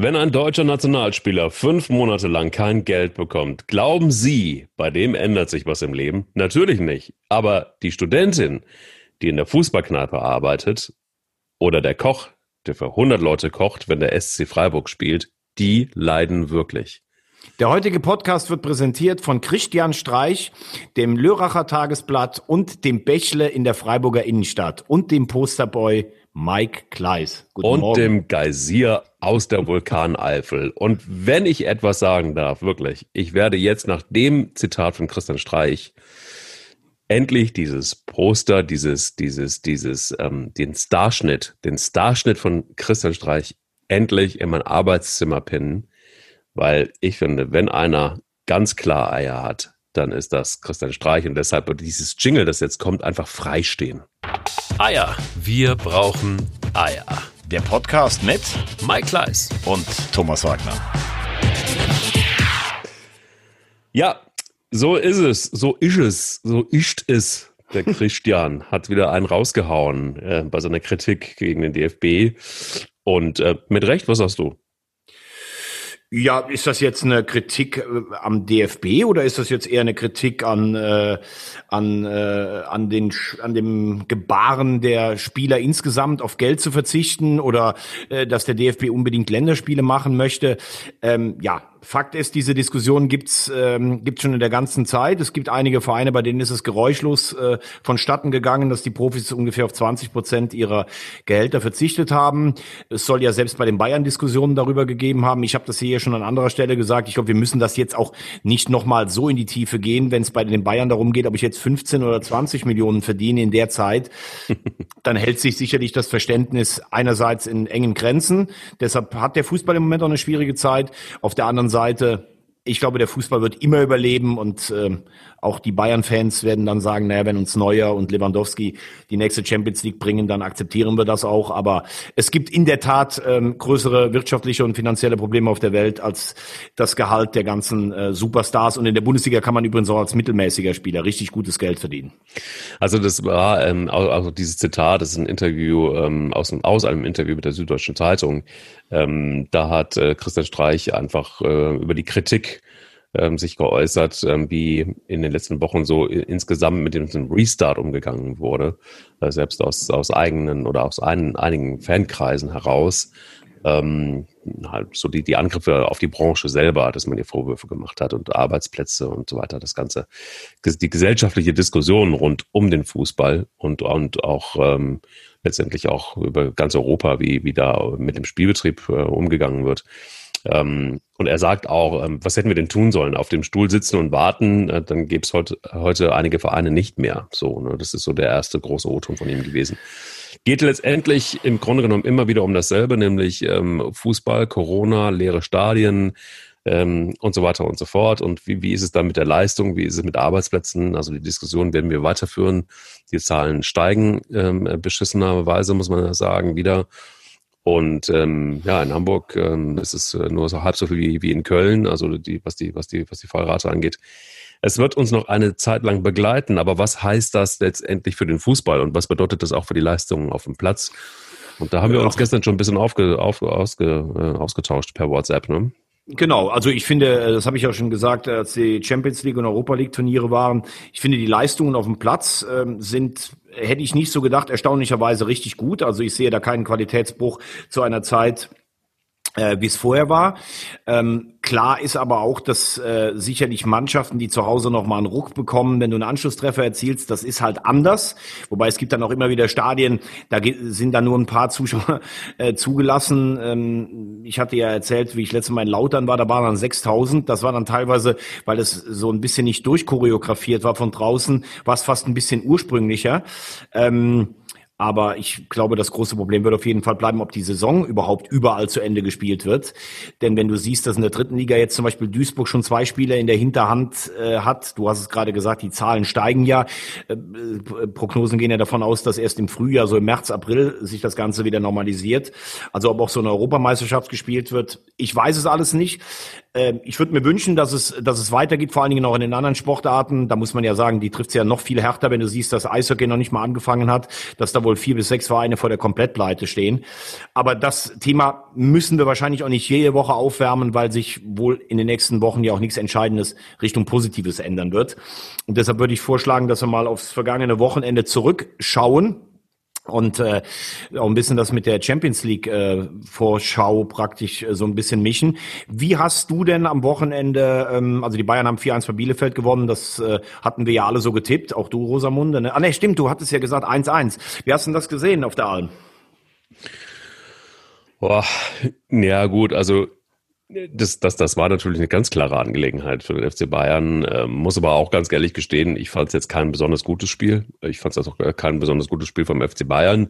Wenn ein deutscher Nationalspieler fünf Monate lang kein Geld bekommt, glauben Sie, bei dem ändert sich was im Leben? Natürlich nicht. Aber die Studentin, die in der Fußballkneipe arbeitet, oder der Koch, der für 100 Leute kocht, wenn der SC Freiburg spielt, die leiden wirklich. Der heutige Podcast wird präsentiert von Christian Streich, dem Lörracher Tagesblatt und dem Bächle in der Freiburger Innenstadt und dem Posterboy Mike Kleiss. Guten und Morgen. dem Geysir aus der Vulkaneifel. Und wenn ich etwas sagen darf, wirklich, ich werde jetzt nach dem Zitat von Christian Streich endlich dieses Poster, dieses, dieses, dieses, ähm, den Starschnitt, den Starschnitt von Christian Streich endlich in mein Arbeitszimmer pinnen, weil ich finde, wenn einer ganz klar Eier hat, dann ist das Christian Streich und deshalb wird dieses Jingle, das jetzt kommt, einfach freistehen. Eier. Wir brauchen Eier. Der Podcast mit Mike Kleiss und Thomas Wagner. Ja, so ist es, so ist es, so ist es. Der Christian hat wieder einen rausgehauen äh, bei seiner Kritik gegen den DFB. Und äh, mit Recht, was sagst du? Ja, ist das jetzt eine Kritik äh, am DFB oder ist das jetzt eher eine Kritik an äh, an äh, an den an dem Gebaren der Spieler insgesamt auf Geld zu verzichten oder äh, dass der DFB unbedingt Länderspiele machen möchte? Ähm, ja, Fakt ist, diese Diskussion gibt's ähm, gibt's schon in der ganzen Zeit. Es gibt einige Vereine, bei denen ist es geräuschlos äh, vonstatten gegangen, dass die Profis ungefähr auf 20 Prozent ihrer Gehälter verzichtet haben. Es soll ja selbst bei den Bayern Diskussionen darüber gegeben haben. Ich habe das hier schon an anderer Stelle gesagt. Ich glaube, wir müssen das jetzt auch nicht nochmal so in die Tiefe gehen, wenn es bei den Bayern darum geht, ob ich jetzt 15 oder 20 Millionen verdiene in der Zeit. dann hält sich sicherlich das Verständnis einerseits in engen Grenzen. Deshalb hat der Fußball im Moment auch eine schwierige Zeit. Auf der anderen Seite. Ich glaube, der Fußball wird immer überleben und äh, auch die Bayern-Fans werden dann sagen, naja, wenn uns Neuer und Lewandowski die nächste Champions League bringen, dann akzeptieren wir das auch. Aber es gibt in der Tat ähm, größere wirtschaftliche und finanzielle Probleme auf der Welt als das Gehalt der ganzen äh, Superstars. Und in der Bundesliga kann man übrigens auch als mittelmäßiger Spieler richtig gutes Geld verdienen. Also das war ähm, also dieses Zitat, das ist ein Interview ähm, aus, aus einem Interview mit der Süddeutschen Zeitung. Ähm, da hat äh, Christian Streich einfach äh, über die Kritik ähm, sich geäußert, ähm, wie in den letzten Wochen so insgesamt mit dem Restart umgegangen wurde, äh, selbst aus, aus eigenen oder aus ein, einigen Fankreisen heraus. Ähm, halt so die, die Angriffe auf die Branche selber, dass man ihr Vorwürfe gemacht hat und Arbeitsplätze und so weiter, das Ganze, die gesellschaftliche Diskussion rund um den Fußball und, und auch ähm, letztendlich auch über ganz Europa, wie, wie da mit dem Spielbetrieb äh, umgegangen wird. Ähm, und er sagt auch, ähm, was hätten wir denn tun sollen? Auf dem Stuhl sitzen und warten, äh, dann gäbe es heute, heute einige Vereine nicht mehr. So, ne? Das ist so der erste große O-Ton von ihm gewesen. Geht letztendlich im Grunde genommen immer wieder um dasselbe, nämlich ähm, Fußball, Corona, leere Stadien, ähm, und so weiter und so fort. Und wie, wie ist es dann mit der Leistung? Wie ist es mit Arbeitsplätzen? Also die Diskussion werden wir weiterführen. Die Zahlen steigen ähm, beschissenerweise, muss man sagen, wieder. Und ähm, ja, in Hamburg ähm, ist es äh, nur so halb so viel wie, wie in Köln, also die, was die, was die, was die Fallrate angeht. Es wird uns noch eine Zeit lang begleiten, aber was heißt das letztendlich für den Fußball und was bedeutet das auch für die Leistungen auf dem Platz? Und da haben wir uns gestern schon ein bisschen aufge, auf, ausge, äh, ausgetauscht per WhatsApp, ne? Genau, also ich finde, äh, das habe ich auch schon gesagt, als die Champions League und Europa League Turniere waren, ich finde die Leistungen auf dem Platz ähm, sind hätte ich nicht so gedacht, erstaunlicherweise richtig gut. Also ich sehe da keinen Qualitätsbruch zu einer Zeit, äh, wie es vorher war. Ähm, klar ist aber auch, dass äh, sicherlich Mannschaften, die zu Hause nochmal einen Ruck bekommen, wenn du einen Anschlusstreffer erzielst, das ist halt anders. Wobei es gibt dann auch immer wieder Stadien, da sind dann nur ein paar Zuschauer äh, zugelassen. Ähm, ich hatte ja erzählt, wie ich letztes Mal in Lautern war, da waren dann 6000. Das war dann teilweise, weil es so ein bisschen nicht durchchoreografiert war von draußen, war es fast ein bisschen ursprünglicher. Ähm, aber ich glaube, das große Problem wird auf jeden Fall bleiben, ob die Saison überhaupt überall zu Ende gespielt wird. Denn wenn du siehst, dass in der dritten Liga jetzt zum Beispiel Duisburg schon zwei Spiele in der Hinterhand äh, hat, du hast es gerade gesagt, die Zahlen steigen ja. Äh, Prognosen gehen ja davon aus, dass erst im Frühjahr, so im März, April, sich das Ganze wieder normalisiert. Also ob auch so eine Europameisterschaft gespielt wird, ich weiß es alles nicht. Ähm, ich würde mir wünschen, dass es, dass es weitergeht, vor allen Dingen auch in den anderen Sportarten. Da muss man ja sagen, die trifft es ja noch viel härter, wenn du siehst, dass Eishockey noch nicht mal angefangen hat, dass da wohl vier bis sechs Vereine vor der Komplettpleite stehen. Aber das Thema müssen wir wahrscheinlich auch nicht jede Woche aufwärmen, weil sich wohl in den nächsten Wochen ja auch nichts Entscheidendes Richtung Positives ändern wird. Und deshalb würde ich vorschlagen, dass wir mal aufs vergangene Wochenende zurückschauen und äh, auch ein bisschen das mit der Champions League äh, Vorschau praktisch äh, so ein bisschen mischen. Wie hast du denn am Wochenende, ähm, also die Bayern haben 4-1 bei Bielefeld gewonnen, das äh, hatten wir ja alle so getippt, auch du Rosamunde. Ne? Ah ne, stimmt, du hattest ja gesagt 1-1. Wie hast du denn das gesehen auf der Alm? Boah, ja gut, also das, das, das war natürlich eine ganz klare Angelegenheit für den FC Bayern. Ähm, muss aber auch ganz ehrlich gestehen, ich fand es jetzt kein besonders gutes Spiel. Ich fand es auch kein besonders gutes Spiel vom FC Bayern.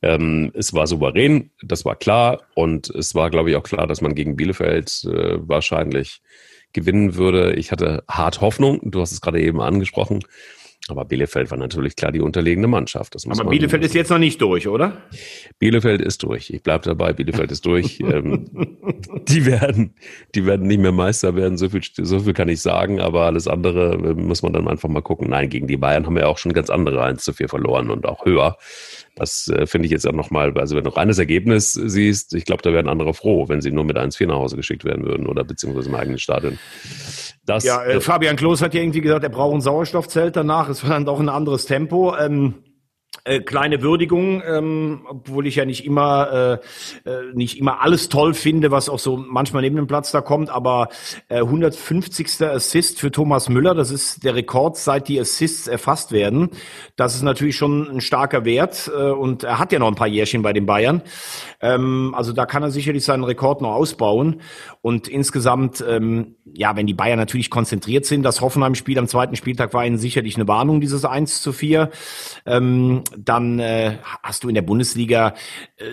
Ähm, es war souverän, das war klar. Und es war, glaube ich, auch klar, dass man gegen Bielefeld äh, wahrscheinlich gewinnen würde. Ich hatte hart Hoffnung. Du hast es gerade eben angesprochen. Aber Bielefeld war natürlich klar die unterlegene Mannschaft. Aber Bielefeld ist jetzt noch nicht durch, oder? Bielefeld ist durch. Ich bleibe dabei. Bielefeld ist durch. ähm, die werden, die werden nicht mehr Meister werden. So viel, so viel kann ich sagen. Aber alles andere äh, muss man dann einfach mal gucken. Nein, gegen die Bayern haben wir auch schon ganz andere 1 zu 4 verloren und auch höher. Das äh, finde ich jetzt auch nochmal, also wenn du reines Ergebnis siehst, ich glaube, da wären andere froh, wenn sie nur mit 1-4 nach Hause geschickt werden würden oder beziehungsweise im eigenen Stadion. Das, ja, äh, Fabian Klos hat ja irgendwie gesagt, er braucht ein Sauerstoffzelt danach. Es war dann doch ein anderes Tempo. Ähm, äh, kleine Würdigung, ähm, obwohl ich ja nicht immer äh, äh, nicht immer alles toll finde, was auch so manchmal neben dem Platz da kommt, aber äh, 150. Assist für Thomas Müller, das ist der Rekord, seit die Assists erfasst werden. Das ist natürlich schon ein starker Wert äh, und er hat ja noch ein paar Jährchen bei den Bayern. Ähm, also da kann er sicherlich seinen Rekord noch ausbauen und insgesamt, ähm, ja, wenn die Bayern natürlich konzentriert sind, das Hoffenheim-Spiel am zweiten Spieltag war ihnen sicherlich eine Warnung, dieses 1 zu 4. Ähm, dann äh, hast du in der Bundesliga, äh,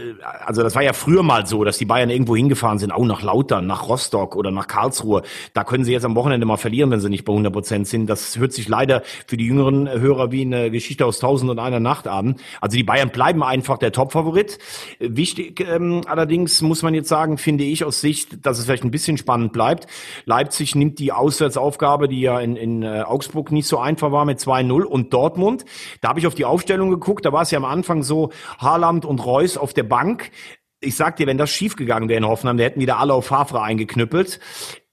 also das war ja früher mal so, dass die Bayern irgendwo hingefahren sind, auch nach Lautern, nach Rostock oder nach Karlsruhe. Da können sie jetzt am Wochenende mal verlieren, wenn sie nicht bei 100 Prozent sind. Das hört sich leider für die jüngeren Hörer wie eine Geschichte aus Tausend und einer Nacht an. Also die Bayern bleiben einfach der Topfavorit. Wichtig ähm, allerdings muss man jetzt sagen, finde ich aus Sicht, dass es vielleicht ein bisschen spannend bleibt. Leipzig nimmt die Auswärtsaufgabe, die ja in, in äh, Augsburg nicht so einfach war mit 2-0 und Dortmund. Da habe ich auf die Aufstellung geguckt, da war es ja am Anfang so, Haaland und Reus auf der Bank. Ich sag dir, wenn das schiefgegangen wäre in Hoffenheim, der hätten wieder alle auf Favre eingeknüppelt.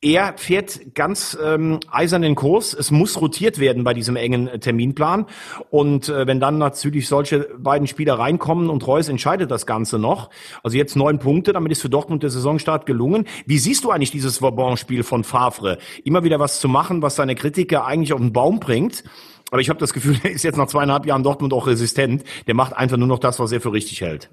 Er fährt ganz ähm, eisernen Kurs. Es muss rotiert werden bei diesem engen äh, Terminplan. Und äh, wenn dann natürlich solche beiden Spieler reinkommen und Reus entscheidet das Ganze noch. Also jetzt neun Punkte, damit ist für Dortmund der Saisonstart gelungen. Wie siehst du eigentlich dieses Vauban-Spiel von Favre? Immer wieder was zu machen, was seine Kritiker eigentlich auf den Baum bringt. Aber ich habe das Gefühl, er ist jetzt nach zweieinhalb Jahren Dortmund auch resistent. Der macht einfach nur noch das, was er für richtig hält.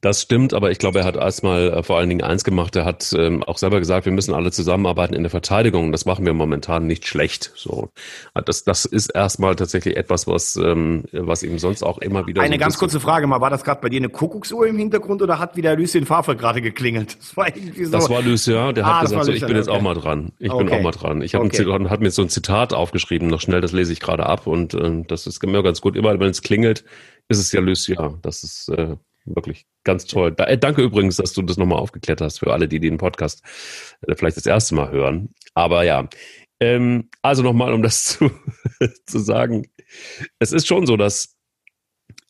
Das stimmt, aber ich glaube, er hat erstmal äh, vor allen Dingen eins gemacht. Er hat ähm, auch selber gesagt, wir müssen alle zusammenarbeiten in der Verteidigung. Das machen wir momentan nicht schlecht. So, das, das ist erstmal tatsächlich etwas, was, ähm, was ihm sonst auch immer wieder. Eine so ganz kurze Frage mal: War das gerade bei dir eine Kuckucksuhr im Hintergrund oder hat wieder Lucien Favre gerade geklingelt? Das war irgendwie so. Das war Lucien. Der ah, hat gesagt, so, ich bin jetzt okay. auch mal dran. Ich okay. bin auch mal dran. Ich habe okay. hat mir so ein Zitat aufgeschrieben. Noch schnell, das lese ich gerade ab und äh, das ist mir ganz gut. Immer wenn es klingelt, ist es ja Lucien. Das ist äh, Wirklich ganz toll. Da, äh, danke übrigens, dass du das nochmal aufgeklärt hast für alle, die den Podcast äh, vielleicht das erste Mal hören. Aber ja, ähm, also nochmal, um das zu, zu sagen. Es ist schon so, dass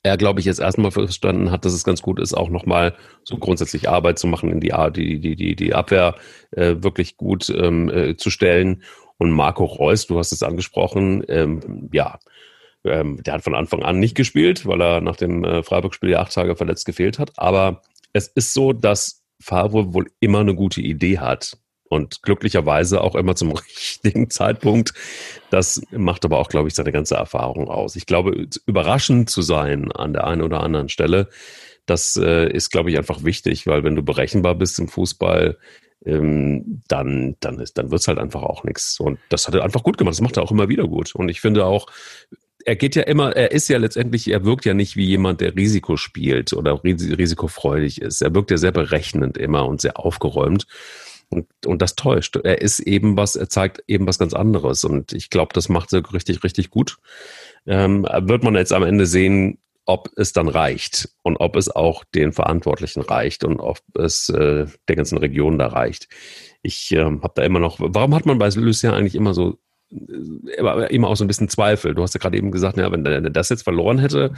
er, glaube ich, jetzt erstmal verstanden hat, dass es ganz gut ist, auch nochmal so grundsätzlich Arbeit zu machen, in die, die, die, die Abwehr äh, wirklich gut ähm, äh, zu stellen. Und Marco Reus, du hast es angesprochen, ähm, ja, ähm, der hat von Anfang an nicht gespielt, weil er nach dem äh, Freiburg-Spiel ja acht Tage verletzt gefehlt hat. Aber es ist so, dass Favre wohl immer eine gute Idee hat. Und glücklicherweise auch immer zum richtigen Zeitpunkt. Das macht aber auch, glaube ich, seine ganze Erfahrung aus. Ich glaube, überraschend zu sein an der einen oder anderen Stelle, das äh, ist, glaube ich, einfach wichtig, weil wenn du berechenbar bist im Fußball, ähm, dann, dann, ist, dann wird's halt einfach auch nichts. Und das hat er einfach gut gemacht. Das macht er auch immer wieder gut. Und ich finde auch, er geht ja immer, er ist ja letztendlich, er wirkt ja nicht wie jemand, der Risiko spielt oder risikofreudig ist. Er wirkt ja sehr berechnend immer und sehr aufgeräumt. Und, und das täuscht. Er ist eben was, er zeigt eben was ganz anderes. Und ich glaube, das macht er richtig, richtig gut. Ähm, wird man jetzt am Ende sehen, ob es dann reicht und ob es auch den Verantwortlichen reicht und ob es äh, der ganzen Region da reicht. ich ähm, habe da immer noch, warum hat man bei Lucien eigentlich immer so aber immer auch so ein bisschen Zweifel. Du hast ja gerade eben gesagt, ja, wenn er das jetzt verloren hätte,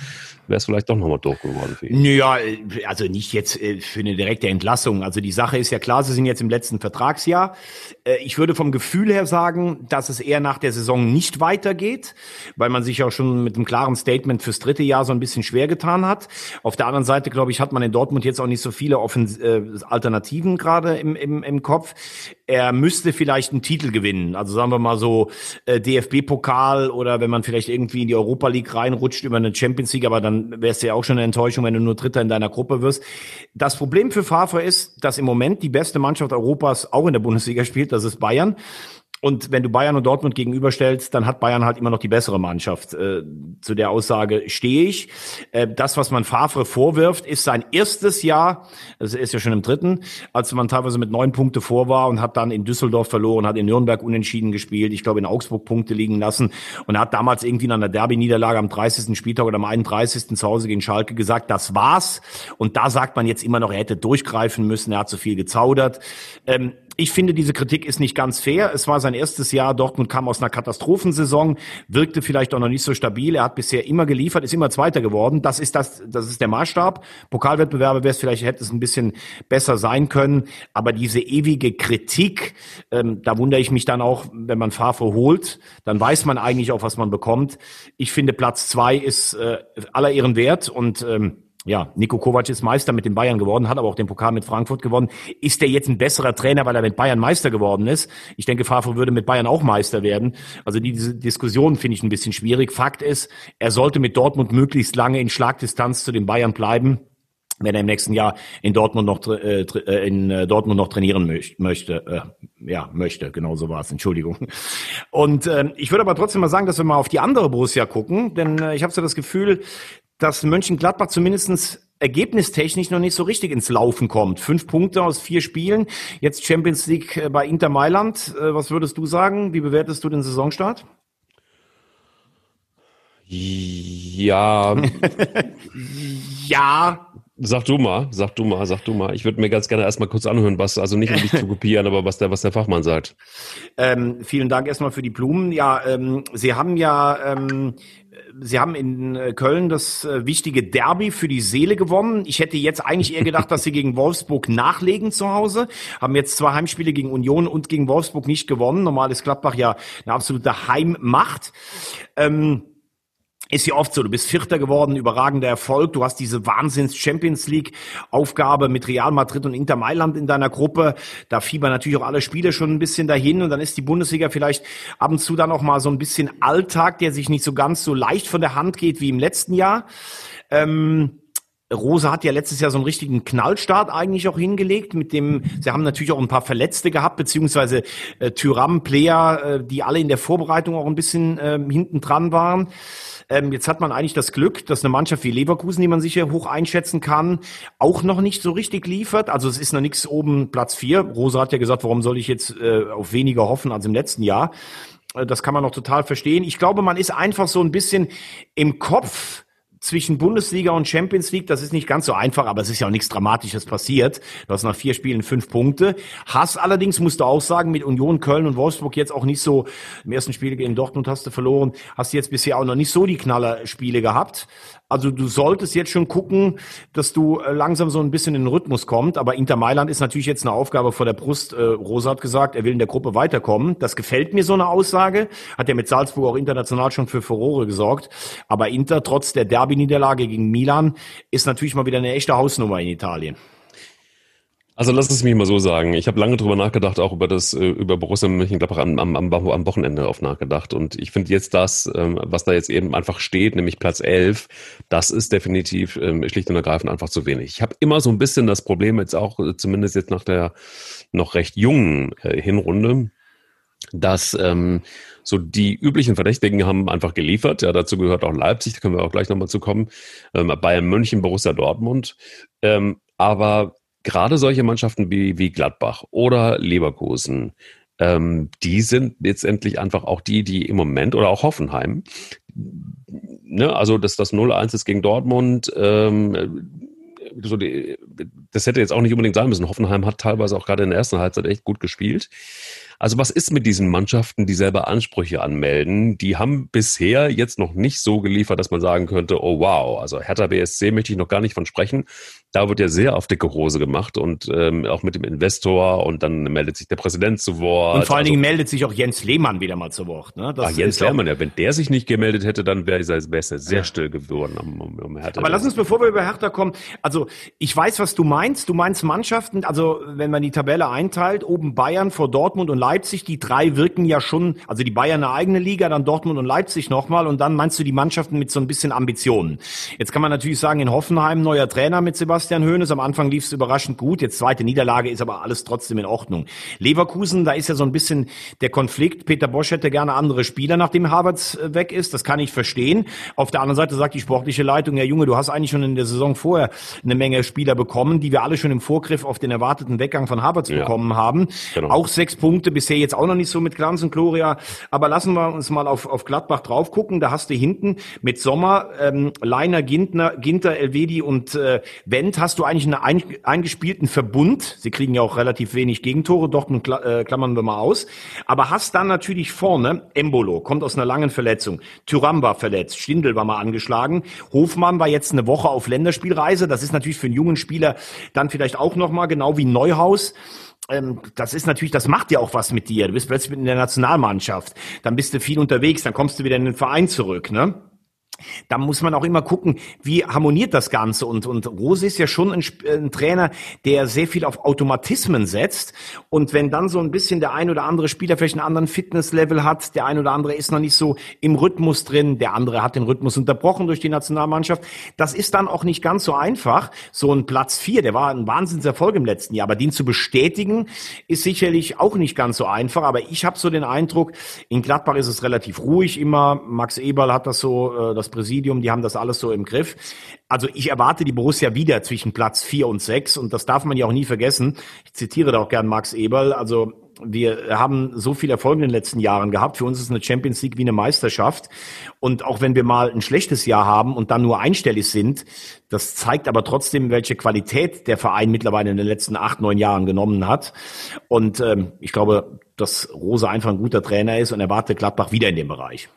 wäre es vielleicht doch nochmal doof geworden für ihn. Naja, also nicht jetzt äh, für eine direkte Entlassung. Also die Sache ist ja klar, sie sind jetzt im letzten Vertragsjahr. Äh, ich würde vom Gefühl her sagen, dass es eher nach der Saison nicht weitergeht, weil man sich auch schon mit einem klaren Statement fürs dritte Jahr so ein bisschen schwer getan hat. Auf der anderen Seite, glaube ich, hat man in Dortmund jetzt auch nicht so viele Offens äh, Alternativen gerade im, im, im Kopf. Er müsste vielleicht einen Titel gewinnen. Also sagen wir mal so, äh, DFB-Pokal oder wenn man vielleicht irgendwie in die Europa League reinrutscht über eine Champions League, aber dann wär's ja auch schon eine Enttäuschung, wenn du nur Dritter in deiner Gruppe wirst. Das Problem für Favre ist, dass im Moment die beste Mannschaft Europas auch in der Bundesliga spielt, das ist Bayern. Und wenn du Bayern und Dortmund gegenüberstellst, dann hat Bayern halt immer noch die bessere Mannschaft. Äh, zu der Aussage stehe ich. Äh, das, was man Favre vorwirft, ist sein erstes Jahr, das ist ja schon im dritten, als man teilweise mit neun Punkte vor war und hat dann in Düsseldorf verloren, hat in Nürnberg unentschieden gespielt, ich glaube in Augsburg Punkte liegen lassen und hat damals irgendwie in einer Derby-Niederlage am 30. Spieltag oder am 31. zu Hause gegen Schalke gesagt, das war's. Und da sagt man jetzt immer noch, er hätte durchgreifen müssen, er hat zu viel gezaudert. Ähm, ich finde, diese Kritik ist nicht ganz fair. Es war sein erstes Jahr. Dortmund kam aus einer Katastrophensaison, wirkte vielleicht auch noch nicht so stabil. Er hat bisher immer geliefert, ist immer Zweiter geworden. Das ist das, das ist der Maßstab. Pokalwettbewerbe wäre es vielleicht, hätte es ein bisschen besser sein können. Aber diese ewige Kritik, ähm, da wundere ich mich dann auch, wenn man Favre holt, dann weiß man eigentlich auch, was man bekommt. Ich finde, Platz zwei ist äh, aller Ehren wert und ähm, ja, Nico Kovac ist Meister mit den Bayern geworden, hat aber auch den Pokal mit Frankfurt gewonnen. Ist der jetzt ein besserer Trainer, weil er mit Bayern Meister geworden ist? Ich denke, Favre würde mit Bayern auch Meister werden. Also diese Diskussion finde ich ein bisschen schwierig. Fakt ist, er sollte mit Dortmund möglichst lange in Schlagdistanz zu den Bayern bleiben wenn er im nächsten Jahr in Dortmund noch äh, äh in äh, Dortmund noch trainieren möchte, äh, ja möchte, genau so war es. Entschuldigung. Und äh, ich würde aber trotzdem mal sagen, dass wir mal auf die andere Borussia gucken, denn äh, ich habe so das Gefühl, dass Mönchengladbach zumindestens ergebnistechnisch noch nicht so richtig ins Laufen kommt. Fünf Punkte aus vier Spielen, jetzt Champions League äh, bei Inter Mailand. Äh, was würdest du sagen? Wie bewertest du den Saisonstart? Ja. ja. Sag du mal, sag du mal, sag du mal. Ich würde mir ganz gerne erstmal kurz anhören, was, also nicht um dich zu kopieren, aber was der, was der Fachmann sagt. Ähm, vielen Dank erstmal für die Blumen. Ja, ähm, Sie haben ja ähm, Sie haben in äh, Köln das äh, wichtige Derby für die Seele gewonnen. Ich hätte jetzt eigentlich eher gedacht, dass Sie gegen Wolfsburg nachlegen zu Hause. Haben jetzt zwei Heimspiele gegen Union und gegen Wolfsburg nicht gewonnen. Normal ist Gladbach ja eine absolute Heimmacht. Ähm, ist ja oft so, du bist Vierter geworden, überragender Erfolg, du hast diese Wahnsinns Champions League Aufgabe mit Real Madrid und Inter Mailand in deiner Gruppe, da fiebern natürlich auch alle Spiele schon ein bisschen dahin und dann ist die Bundesliga vielleicht ab und zu dann auch mal so ein bisschen Alltag, der sich nicht so ganz so leicht von der Hand geht wie im letzten Jahr. Ähm, Rose hat ja letztes Jahr so einen richtigen Knallstart eigentlich auch hingelegt, mit dem, sie haben natürlich auch ein paar Verletzte gehabt, beziehungsweise äh, Tyram, Player, äh, die alle in der Vorbereitung auch ein bisschen äh, hinten dran waren. Ähm, jetzt hat man eigentlich das Glück, dass eine Mannschaft wie Leverkusen, die man sicher hoch einschätzen kann, auch noch nicht so richtig liefert. Also es ist noch nichts oben Platz vier. Rosa hat ja gesagt, warum soll ich jetzt äh, auf weniger hoffen als im letzten Jahr? Äh, das kann man noch total verstehen. Ich glaube, man ist einfach so ein bisschen im Kopf zwischen Bundesliga und Champions League, das ist nicht ganz so einfach, aber es ist ja auch nichts Dramatisches passiert. Du hast nach vier Spielen fünf Punkte. Hast allerdings, musst du auch sagen, mit Union, Köln und Wolfsburg jetzt auch nicht so, im ersten Spiel gegen Dortmund hast du verloren, hast du jetzt bisher auch noch nicht so die Knallerspiele gehabt. Also du solltest jetzt schon gucken, dass du äh, langsam so ein bisschen in den Rhythmus kommst. Aber Inter Mailand ist natürlich jetzt eine Aufgabe vor der Brust. Äh, Rosa hat gesagt, er will in der Gruppe weiterkommen. Das gefällt mir so eine Aussage. Hat ja mit Salzburg auch international schon für Furore gesorgt. Aber Inter, trotz der Derby-Niederlage gegen Milan, ist natürlich mal wieder eine echte Hausnummer in Italien. Also lass es mich mal so sagen. Ich habe lange drüber nachgedacht, auch über das, äh, über Borussia Mönchengladbach am, am, am Wochenende oft nachgedacht. Und ich finde jetzt das, ähm, was da jetzt eben einfach steht, nämlich Platz 11, das ist definitiv ähm, schlicht und ergreifend einfach zu wenig. Ich habe immer so ein bisschen das Problem jetzt auch, äh, zumindest jetzt nach der noch recht jungen äh, Hinrunde, dass ähm, so die üblichen Verdächtigen haben einfach geliefert. Ja, dazu gehört auch Leipzig, da können wir auch gleich nochmal zu kommen. Ähm, Bayern München, Borussia Dortmund. Ähm, aber gerade solche Mannschaften wie, wie Gladbach oder Leverkusen, ähm, die sind letztendlich einfach auch die, die im Moment oder auch Hoffenheim, ne, also dass das 0-1 ist gegen Dortmund, ähm, so die, das hätte jetzt auch nicht unbedingt sein müssen. Hoffenheim hat teilweise auch gerade in der ersten Halbzeit echt gut gespielt. Also was ist mit diesen Mannschaften, die selber Ansprüche anmelden? Die haben bisher jetzt noch nicht so geliefert, dass man sagen könnte, oh wow, also Hertha BSC möchte ich noch gar nicht von sprechen. Da wird ja sehr auf dicke Hose gemacht und ähm, auch mit dem Investor und dann meldet sich der Präsident zu Wort. Und vor allen also, Dingen meldet sich auch Jens Lehmann wieder mal zu Wort. Ne? Das ach, Jens Lehmann, ja, wenn der sich nicht gemeldet hätte, dann wäre es sehr still geworden. Um, um, um Aber lass uns, bevor wir über Hertha kommen, also ich weiß, was du meinst. Du meinst Mannschaften, also wenn man die Tabelle einteilt, oben Bayern vor Dortmund und Leipzig, die drei wirken ja schon, also die Bayern eine eigene Liga, dann Dortmund und Leipzig nochmal und dann meinst du die Mannschaften mit so ein bisschen Ambitionen. Jetzt kann man natürlich sagen, in Hoffenheim neuer Trainer mit Sebastian Hoeneß. Am Anfang lief es überraschend gut. Jetzt zweite Niederlage ist aber alles trotzdem in Ordnung. Leverkusen, da ist ja so ein bisschen der Konflikt. Peter Bosch hätte gerne andere Spieler, nachdem Havertz äh, weg ist. Das kann ich verstehen. Auf der anderen Seite sagt die sportliche Leitung, ja Junge, du hast eigentlich schon in der Saison vorher eine Menge Spieler bekommen, die wir alle schon im Vorgriff auf den erwarteten Weggang von Havertz ja. bekommen haben. Genau. Auch sechs Punkte, bisher jetzt auch noch nicht so mit Glanz und Gloria. Aber lassen wir uns mal auf, auf Gladbach drauf gucken. Da hast du hinten mit Sommer, ähm, Leiner, Gintner, Ginter, Elvedi und äh, Wendt hast du eigentlich einen eingespielten Verbund. Sie kriegen ja auch relativ wenig Gegentore, Dortmund äh, klammern wir mal aus. Aber hast dann natürlich vorne Embolo, kommt aus einer langen Verletzung. Tyram war verletzt, Stindl war mal angeschlagen. Hofmann war jetzt eine Woche auf Länderspielreise. Das ist natürlich für einen jungen Spieler dann vielleicht auch nochmal, genau wie Neuhaus ähm, das ist natürlich, das macht ja auch was mit dir. Du bist plötzlich in der Nationalmannschaft, dann bist du viel unterwegs, dann kommst du wieder in den Verein zurück, ne? Da muss man auch immer gucken, wie harmoniert das Ganze. Und, und Rose ist ja schon ein, ein, Trainer, der sehr viel auf Automatismen setzt. Und wenn dann so ein bisschen der ein oder andere Spieler vielleicht einen anderen Fitnesslevel hat, der ein oder andere ist noch nicht so im Rhythmus drin, der andere hat den Rhythmus unterbrochen durch die Nationalmannschaft, das ist dann auch nicht ganz so einfach. So ein Platz vier, der war ein Wahnsinnserfolg im letzten Jahr, aber den zu bestätigen, ist sicherlich auch nicht ganz so einfach. Aber ich habe so den Eindruck, in Gladbach ist es relativ ruhig immer. Max Eberl hat das so, äh, das Präsidium, die haben das alles so im Griff. Also ich erwarte die Borussia wieder zwischen Platz vier und sechs und das darf man ja auch nie vergessen. Ich zitiere da auch gern Max Eberl. Also wir haben so viel Erfolg in den letzten Jahren gehabt. Für uns ist eine Champions League wie eine Meisterschaft. Und auch wenn wir mal ein schlechtes Jahr haben und dann nur einstellig sind, das zeigt aber trotzdem, welche Qualität der Verein mittlerweile in den letzten acht, neun Jahren genommen hat. Und ähm, ich glaube, dass Rose einfach ein guter Trainer ist und erwarte Gladbach wieder in dem Bereich.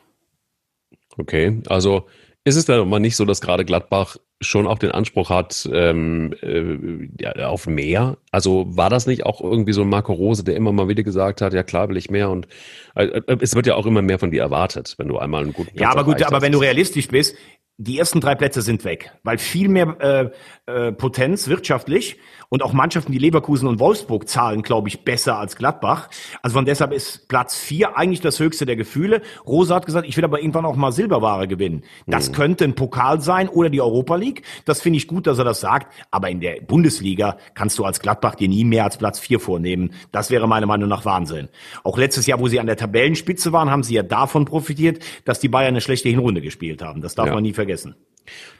Okay, also ist es dann mal nicht so, dass gerade Gladbach schon auch den Anspruch hat ähm, äh, auf mehr? Also war das nicht auch irgendwie so ein Marco Rose, der immer mal wieder gesagt hat, ja klar will ich mehr und äh, äh es wird ja auch immer mehr von dir erwartet, wenn du einmal einen guten Platz Ja, aber gut, aber wenn du realistisch bist, die ersten drei Plätze sind weg, weil viel mehr äh, äh, Potenz wirtschaftlich und auch Mannschaften wie Leverkusen und Wolfsburg zahlen, glaube ich, besser als Gladbach. Also von deshalb ist Platz vier eigentlich das höchste der Gefühle. Rosa hat gesagt, ich will aber irgendwann auch mal Silberware gewinnen. Das mhm. könnte ein Pokal sein oder die Europa League. Das finde ich gut, dass er das sagt. Aber in der Bundesliga kannst du als Gladbach dir nie mehr als Platz vier vornehmen. Das wäre meiner Meinung nach Wahnsinn. Auch letztes Jahr, wo sie an der Tabellenspitze waren, haben sie ja davon profitiert, dass die Bayern eine schlechte Hinrunde gespielt haben. Das darf ja. man nie vergessen.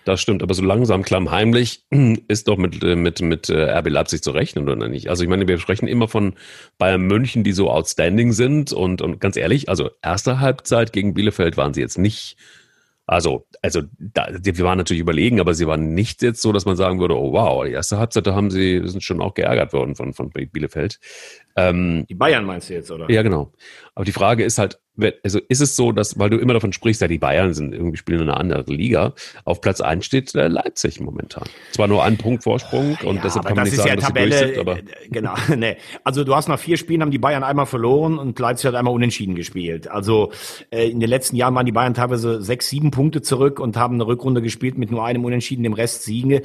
Das stimmt, aber so langsam klammheimlich ist doch mit, äh, mit, mit äh, RB Leipzig zu rechnen, oder nicht? Also ich meine, wir sprechen immer von Bayern München, die so outstanding sind und, und ganz ehrlich, also erste Halbzeit gegen Bielefeld waren sie jetzt nicht also, also da, wir waren natürlich überlegen, aber sie waren nicht jetzt so, dass man sagen würde, oh wow, die erste Halbzeit, da haben sie, sind schon auch geärgert worden von, von Bielefeld. Ähm, die Bayern meinst du jetzt, oder? Ja, genau. Aber die Frage ist halt, also ist es so, dass, weil du immer davon sprichst, ja, die Bayern sind irgendwie spielen in einer anderen Liga, auf Platz 1 steht Leipzig momentan. Zwar nur ein Punkt Vorsprung und ja, deshalb kann man nicht sagen, ja dass Tabelle, sie durch sind, aber. Äh, genau, nee. Also du hast nach vier Spielen haben die Bayern einmal verloren und Leipzig hat einmal unentschieden gespielt. Also äh, in den letzten Jahren waren die Bayern teilweise sechs, sieben Punkte zurück und haben eine Rückrunde gespielt mit nur einem Unentschieden, dem Rest Siege.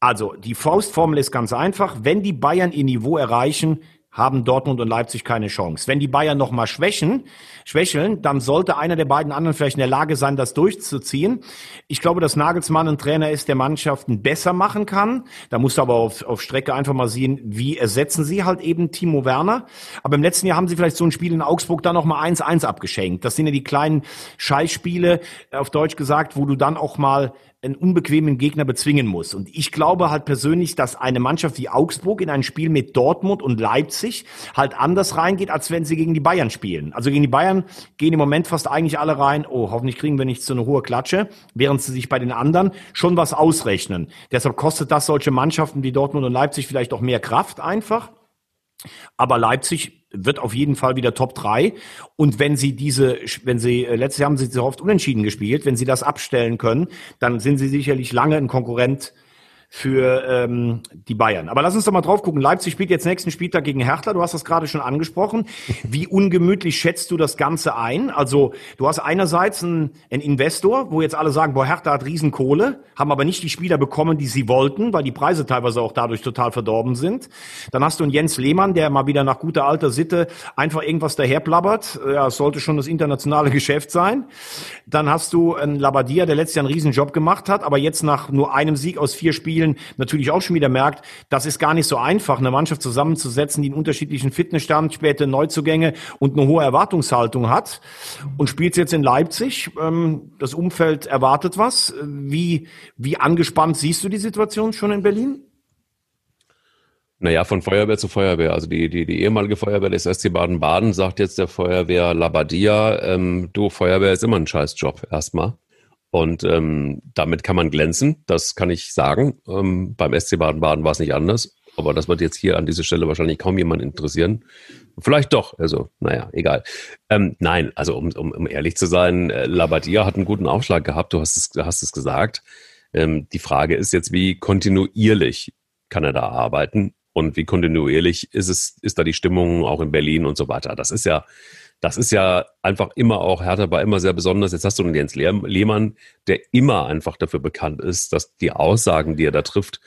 Also die Faustformel ist ganz einfach. Wenn die Bayern ihr Niveau erreichen, haben Dortmund und Leipzig keine Chance. Wenn die Bayern noch mal schwächen, schwächeln, dann sollte einer der beiden anderen vielleicht in der Lage sein, das durchzuziehen. Ich glaube, dass Nagelsmann ein Trainer ist, der Mannschaften besser machen kann. Da musst du aber auf, auf Strecke einfach mal sehen, wie ersetzen sie halt eben Timo Werner. Aber im letzten Jahr haben sie vielleicht so ein Spiel in Augsburg dann noch mal 1-1 abgeschenkt. Das sind ja die kleinen Scheißspiele, auf Deutsch gesagt, wo du dann auch mal einen unbequemen Gegner bezwingen muss. Und ich glaube halt persönlich, dass eine Mannschaft wie Augsburg in ein Spiel mit Dortmund und Leipzig halt anders reingeht, als wenn sie gegen die Bayern spielen. Also gegen die Bayern gehen im Moment fast eigentlich alle rein, oh, hoffentlich kriegen wir nicht so eine hohe Klatsche, während sie sich bei den anderen schon was ausrechnen. Deshalb kostet das solche Mannschaften wie Dortmund und Leipzig vielleicht auch mehr Kraft einfach. Aber Leipzig wird auf jeden Fall wieder Top 3. Und wenn sie diese, wenn sie, äh, letztes Jahr haben sie so oft unentschieden gespielt, wenn sie das abstellen können, dann sind sie sicherlich lange ein Konkurrent für ähm, die Bayern. Aber lass uns doch mal drauf gucken. Leipzig spielt jetzt nächsten Spieltag gegen Hertha. Du hast das gerade schon angesprochen. Wie ungemütlich schätzt du das Ganze ein? Also du hast einerseits einen, einen Investor, wo jetzt alle sagen, boah, Hertha hat Riesenkohle, haben aber nicht die Spieler bekommen, die sie wollten, weil die Preise teilweise auch dadurch total verdorben sind. Dann hast du einen Jens Lehmann, der mal wieder nach guter alter Sitte einfach irgendwas daherplappert. Ja, es sollte schon das internationale Geschäft sein. Dann hast du einen Labadia, der letztes Jahr einen Riesenjob gemacht hat, aber jetzt nach nur einem Sieg aus vier Spielen Spielen natürlich auch schon wieder merkt, das ist gar nicht so einfach, eine Mannschaft zusammenzusetzen, die in unterschiedlichen Fitnessstand, späte Neuzugänge und eine hohe Erwartungshaltung hat und spielt jetzt in Leipzig. Ähm, das Umfeld erwartet was. Wie, wie angespannt siehst du die Situation schon in Berlin? Naja, von Feuerwehr zu Feuerwehr. Also die, die, die ehemalige Feuerwehr des SC Baden-Baden sagt jetzt der Feuerwehr Labadia, ähm, du, Feuerwehr ist immer ein Scheißjob erstmal. Und ähm, damit kann man glänzen, das kann ich sagen. Ähm, beim SC Baden-Baden war es nicht anders. Aber das wird jetzt hier an dieser Stelle wahrscheinlich kaum jemand interessieren. Vielleicht doch, also naja, egal. Ähm, nein, also um, um, um ehrlich zu sein, äh, Labadia hat einen guten Aufschlag gehabt, du hast es, hast es gesagt. Ähm, die Frage ist jetzt, wie kontinuierlich kann er da arbeiten und wie kontinuierlich ist es, ist da die Stimmung auch in Berlin und so weiter. Das ist ja, das ist ja einfach immer auch, Hertha war immer sehr besonders. Jetzt hast du einen Jens Lehmann, der immer einfach dafür bekannt ist, dass die Aussagen, die er da trifft,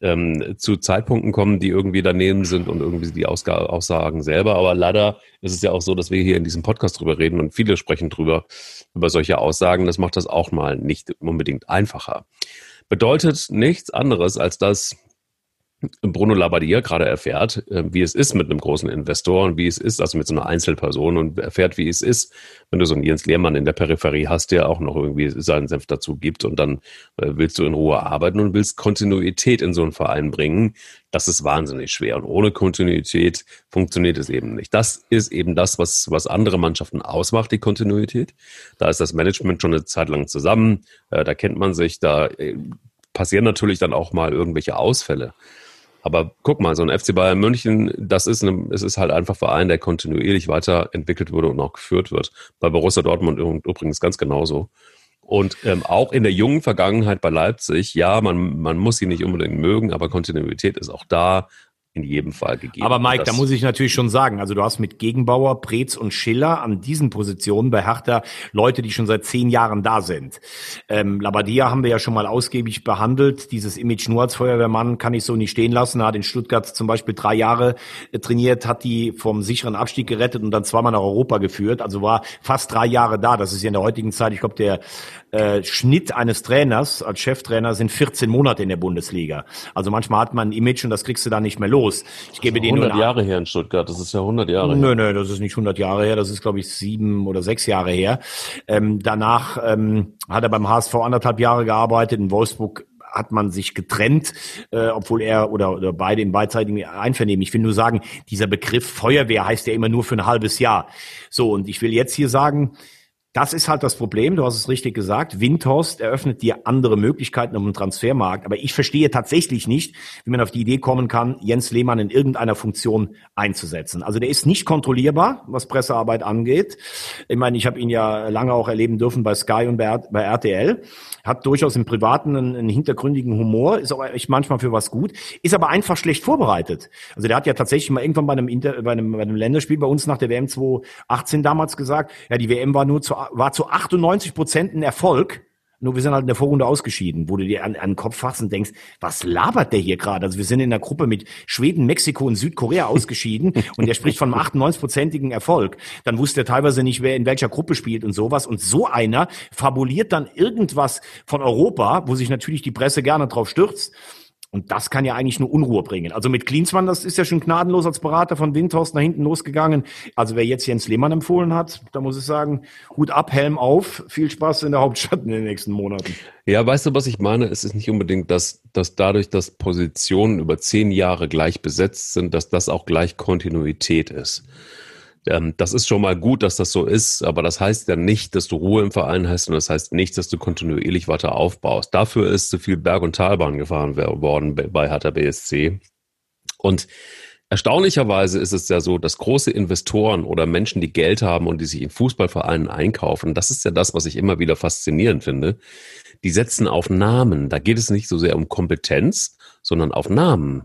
ähm, zu Zeitpunkten kommen, die irgendwie daneben sind und irgendwie die Ausg Aussagen selber. Aber leider ist es ja auch so, dass wir hier in diesem Podcast drüber reden und viele sprechen drüber, über solche Aussagen. Das macht das auch mal nicht unbedingt einfacher. Bedeutet nichts anderes, als dass Bruno Labbadia gerade erfährt, äh, wie es ist mit einem großen Investor und wie es ist, also mit so einer Einzelperson und erfährt, wie es ist, wenn du so einen Jens Lehrmann in der Peripherie hast, der auch noch irgendwie seinen Senf dazu gibt und dann äh, willst du in Ruhe arbeiten und willst Kontinuität in so einen Verein bringen. Das ist wahnsinnig schwer und ohne Kontinuität funktioniert es eben nicht. Das ist eben das, was, was andere Mannschaften ausmacht, die Kontinuität. Da ist das Management schon eine Zeit lang zusammen, äh, da kennt man sich, da passieren natürlich dann auch mal irgendwelche Ausfälle. Aber guck mal, so ein FC Bayern München, das ist, eine, es ist halt einfach Verein, der kontinuierlich weiterentwickelt wurde und auch geführt wird. Bei Borussia Dortmund übrigens ganz genauso. Und ähm, auch in der jungen Vergangenheit bei Leipzig, ja, man, man muss sie nicht unbedingt mögen, aber Kontinuität ist auch da in jedem Fall gegeben. Aber Mike, da muss ich natürlich schon sagen, also du hast mit Gegenbauer, Preetz und Schiller an diesen Positionen bei Hertha Leute, die schon seit zehn Jahren da sind. Ähm, Labadia haben wir ja schon mal ausgiebig behandelt. Dieses Image nur als Feuerwehrmann kann ich so nicht stehen lassen. Er hat in Stuttgart zum Beispiel drei Jahre äh, trainiert, hat die vom sicheren Abstieg gerettet und dann zweimal nach Europa geführt. Also war fast drei Jahre da. Das ist ja in der heutigen Zeit, ich glaube, der äh, Schnitt eines Trainers als Cheftrainer sind 14 Monate in der Bundesliga. Also manchmal hat man ein Image und das kriegst du dann nicht mehr los los. Ich gebe dir 100 Jahre her in Stuttgart, das ist ja 100 Jahre nö, her. Nö, nö, das ist nicht 100 Jahre her, das ist glaube ich sieben oder sechs Jahre her. Ähm, danach ähm, hat er beim HSV anderthalb Jahre gearbeitet, in Wolfsburg hat man sich getrennt, äh, obwohl er oder, oder beide im beidseitigen Einvernehmen. Ich will nur sagen, dieser Begriff Feuerwehr heißt ja immer nur für ein halbes Jahr. So, und ich will jetzt hier sagen, das ist halt das Problem, du hast es richtig gesagt. Windhorst eröffnet dir andere Möglichkeiten um den Transfermarkt. Aber ich verstehe tatsächlich nicht, wie man auf die Idee kommen kann, Jens Lehmann in irgendeiner Funktion einzusetzen. Also der ist nicht kontrollierbar, was Pressearbeit angeht. Ich meine, ich habe ihn ja lange auch erleben dürfen bei Sky und bei, RTL. Hat durchaus im Privaten einen, einen hintergründigen Humor, ist auch echt manchmal für was gut, ist aber einfach schlecht vorbereitet. Also der hat ja tatsächlich mal irgendwann bei einem, Inter, bei einem, bei einem Länderspiel bei uns nach der WM 2018 damals gesagt, ja, die WM war nur zu war zu 98 Prozent ein Erfolg. Nur wir sind halt in der Vorrunde ausgeschieden, wo du dir an, an den Kopf fasst und denkst, was labert der hier gerade? Also wir sind in der Gruppe mit Schweden, Mexiko und Südkorea ausgeschieden und der spricht von einem 98-prozentigen Erfolg. Dann wusste er teilweise nicht, wer in welcher Gruppe spielt und sowas. Und so einer fabuliert dann irgendwas von Europa, wo sich natürlich die Presse gerne drauf stürzt. Und das kann ja eigentlich nur Unruhe bringen. Also mit Klinsmann, das ist ja schon gnadenlos als Berater von Windhorst nach hinten losgegangen. Also wer jetzt Jens Lehmann empfohlen hat, da muss ich sagen, Hut ab, Helm auf, viel Spaß in der Hauptstadt in den nächsten Monaten. Ja, weißt du, was ich meine? Es ist nicht unbedingt, dass, dass dadurch, dass Positionen über zehn Jahre gleich besetzt sind, dass das auch gleich Kontinuität ist. Ähm, das ist schon mal gut, dass das so ist, aber das heißt ja nicht, dass du Ruhe im Verein hast und das heißt nicht, dass du kontinuierlich weiter aufbaust. Dafür ist zu viel Berg- und Talbahn gefahren worden bei Hertha BSC. Und Erstaunlicherweise ist es ja so, dass große Investoren oder Menschen, die Geld haben und die sich in Fußballvereinen einkaufen, das ist ja das, was ich immer wieder faszinierend finde, die setzen auf Namen. Da geht es nicht so sehr um Kompetenz, sondern auf Namen.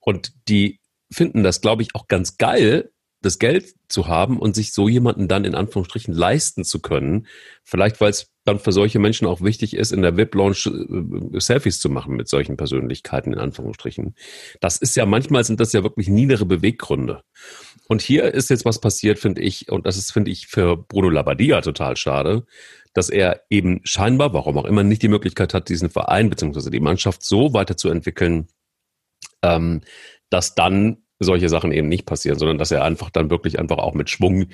Und die finden das, glaube ich, auch ganz geil, das Geld zu haben und sich so jemanden dann in Anführungsstrichen leisten zu können. Vielleicht, weil es dann für solche Menschen auch wichtig ist, in der VIP-Lounge äh, Selfies zu machen mit solchen Persönlichkeiten in Anführungsstrichen. Das ist ja, manchmal sind das ja wirklich niedere Beweggründe. Und hier ist jetzt was passiert, finde ich, und das ist, finde ich, für Bruno Labbadia total schade, dass er eben scheinbar, warum auch immer, nicht die Möglichkeit hat, diesen Verein bzw. die Mannschaft so weiterzuentwickeln, ähm, dass dann solche Sachen eben nicht passieren, sondern dass er einfach dann wirklich einfach auch mit Schwung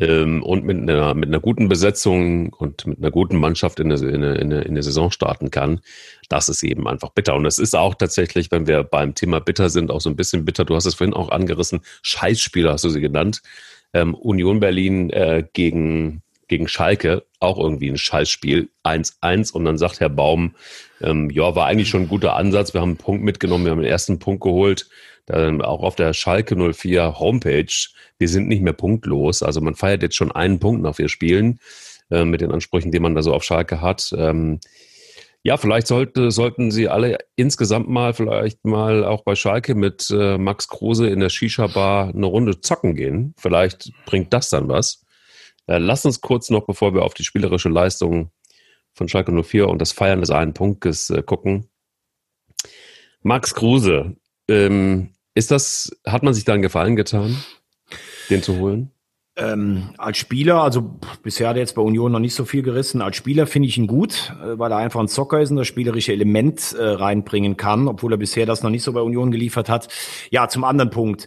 ähm, und mit einer, mit einer guten Besetzung und mit einer guten Mannschaft in der, in, der, in, der, Saison starten kann. Das ist eben einfach bitter. Und es ist auch tatsächlich, wenn wir beim Thema bitter sind, auch so ein bisschen bitter. Du hast es vorhin auch angerissen. Scheißspieler hast du sie genannt. Ähm, Union Berlin äh, gegen, gegen Schalke, auch irgendwie ein Scheißspiel. 1-1 und dann sagt Herr Baum, ähm, ja, war eigentlich schon ein guter Ansatz. Wir haben einen Punkt mitgenommen, wir haben den ersten Punkt geholt ähm, auch auf der Schalke 04 Homepage, wir sind nicht mehr punktlos. Also man feiert jetzt schon einen Punkt nach vier Spielen äh, mit den Ansprüchen, die man da so auf Schalke hat. Ähm, ja, vielleicht sollte, sollten Sie alle insgesamt mal vielleicht mal auch bei Schalke mit äh, Max Kruse in der Shisha-Bar eine Runde zocken gehen. Vielleicht bringt das dann was. Äh, lass uns kurz noch, bevor wir auf die spielerische Leistung von Schalke 04 und das Feiern des einen Punktes äh, gucken. Max Kruse, ähm, ist das, hat man sich da einen Gefallen getan, den zu holen? Ähm, als Spieler, also bisher hat er jetzt bei Union noch nicht so viel gerissen. Als Spieler finde ich ihn gut, äh, weil er einfach ein Zocker ist und das spielerische Element äh, reinbringen kann, obwohl er bisher das noch nicht so bei Union geliefert hat. Ja, zum anderen Punkt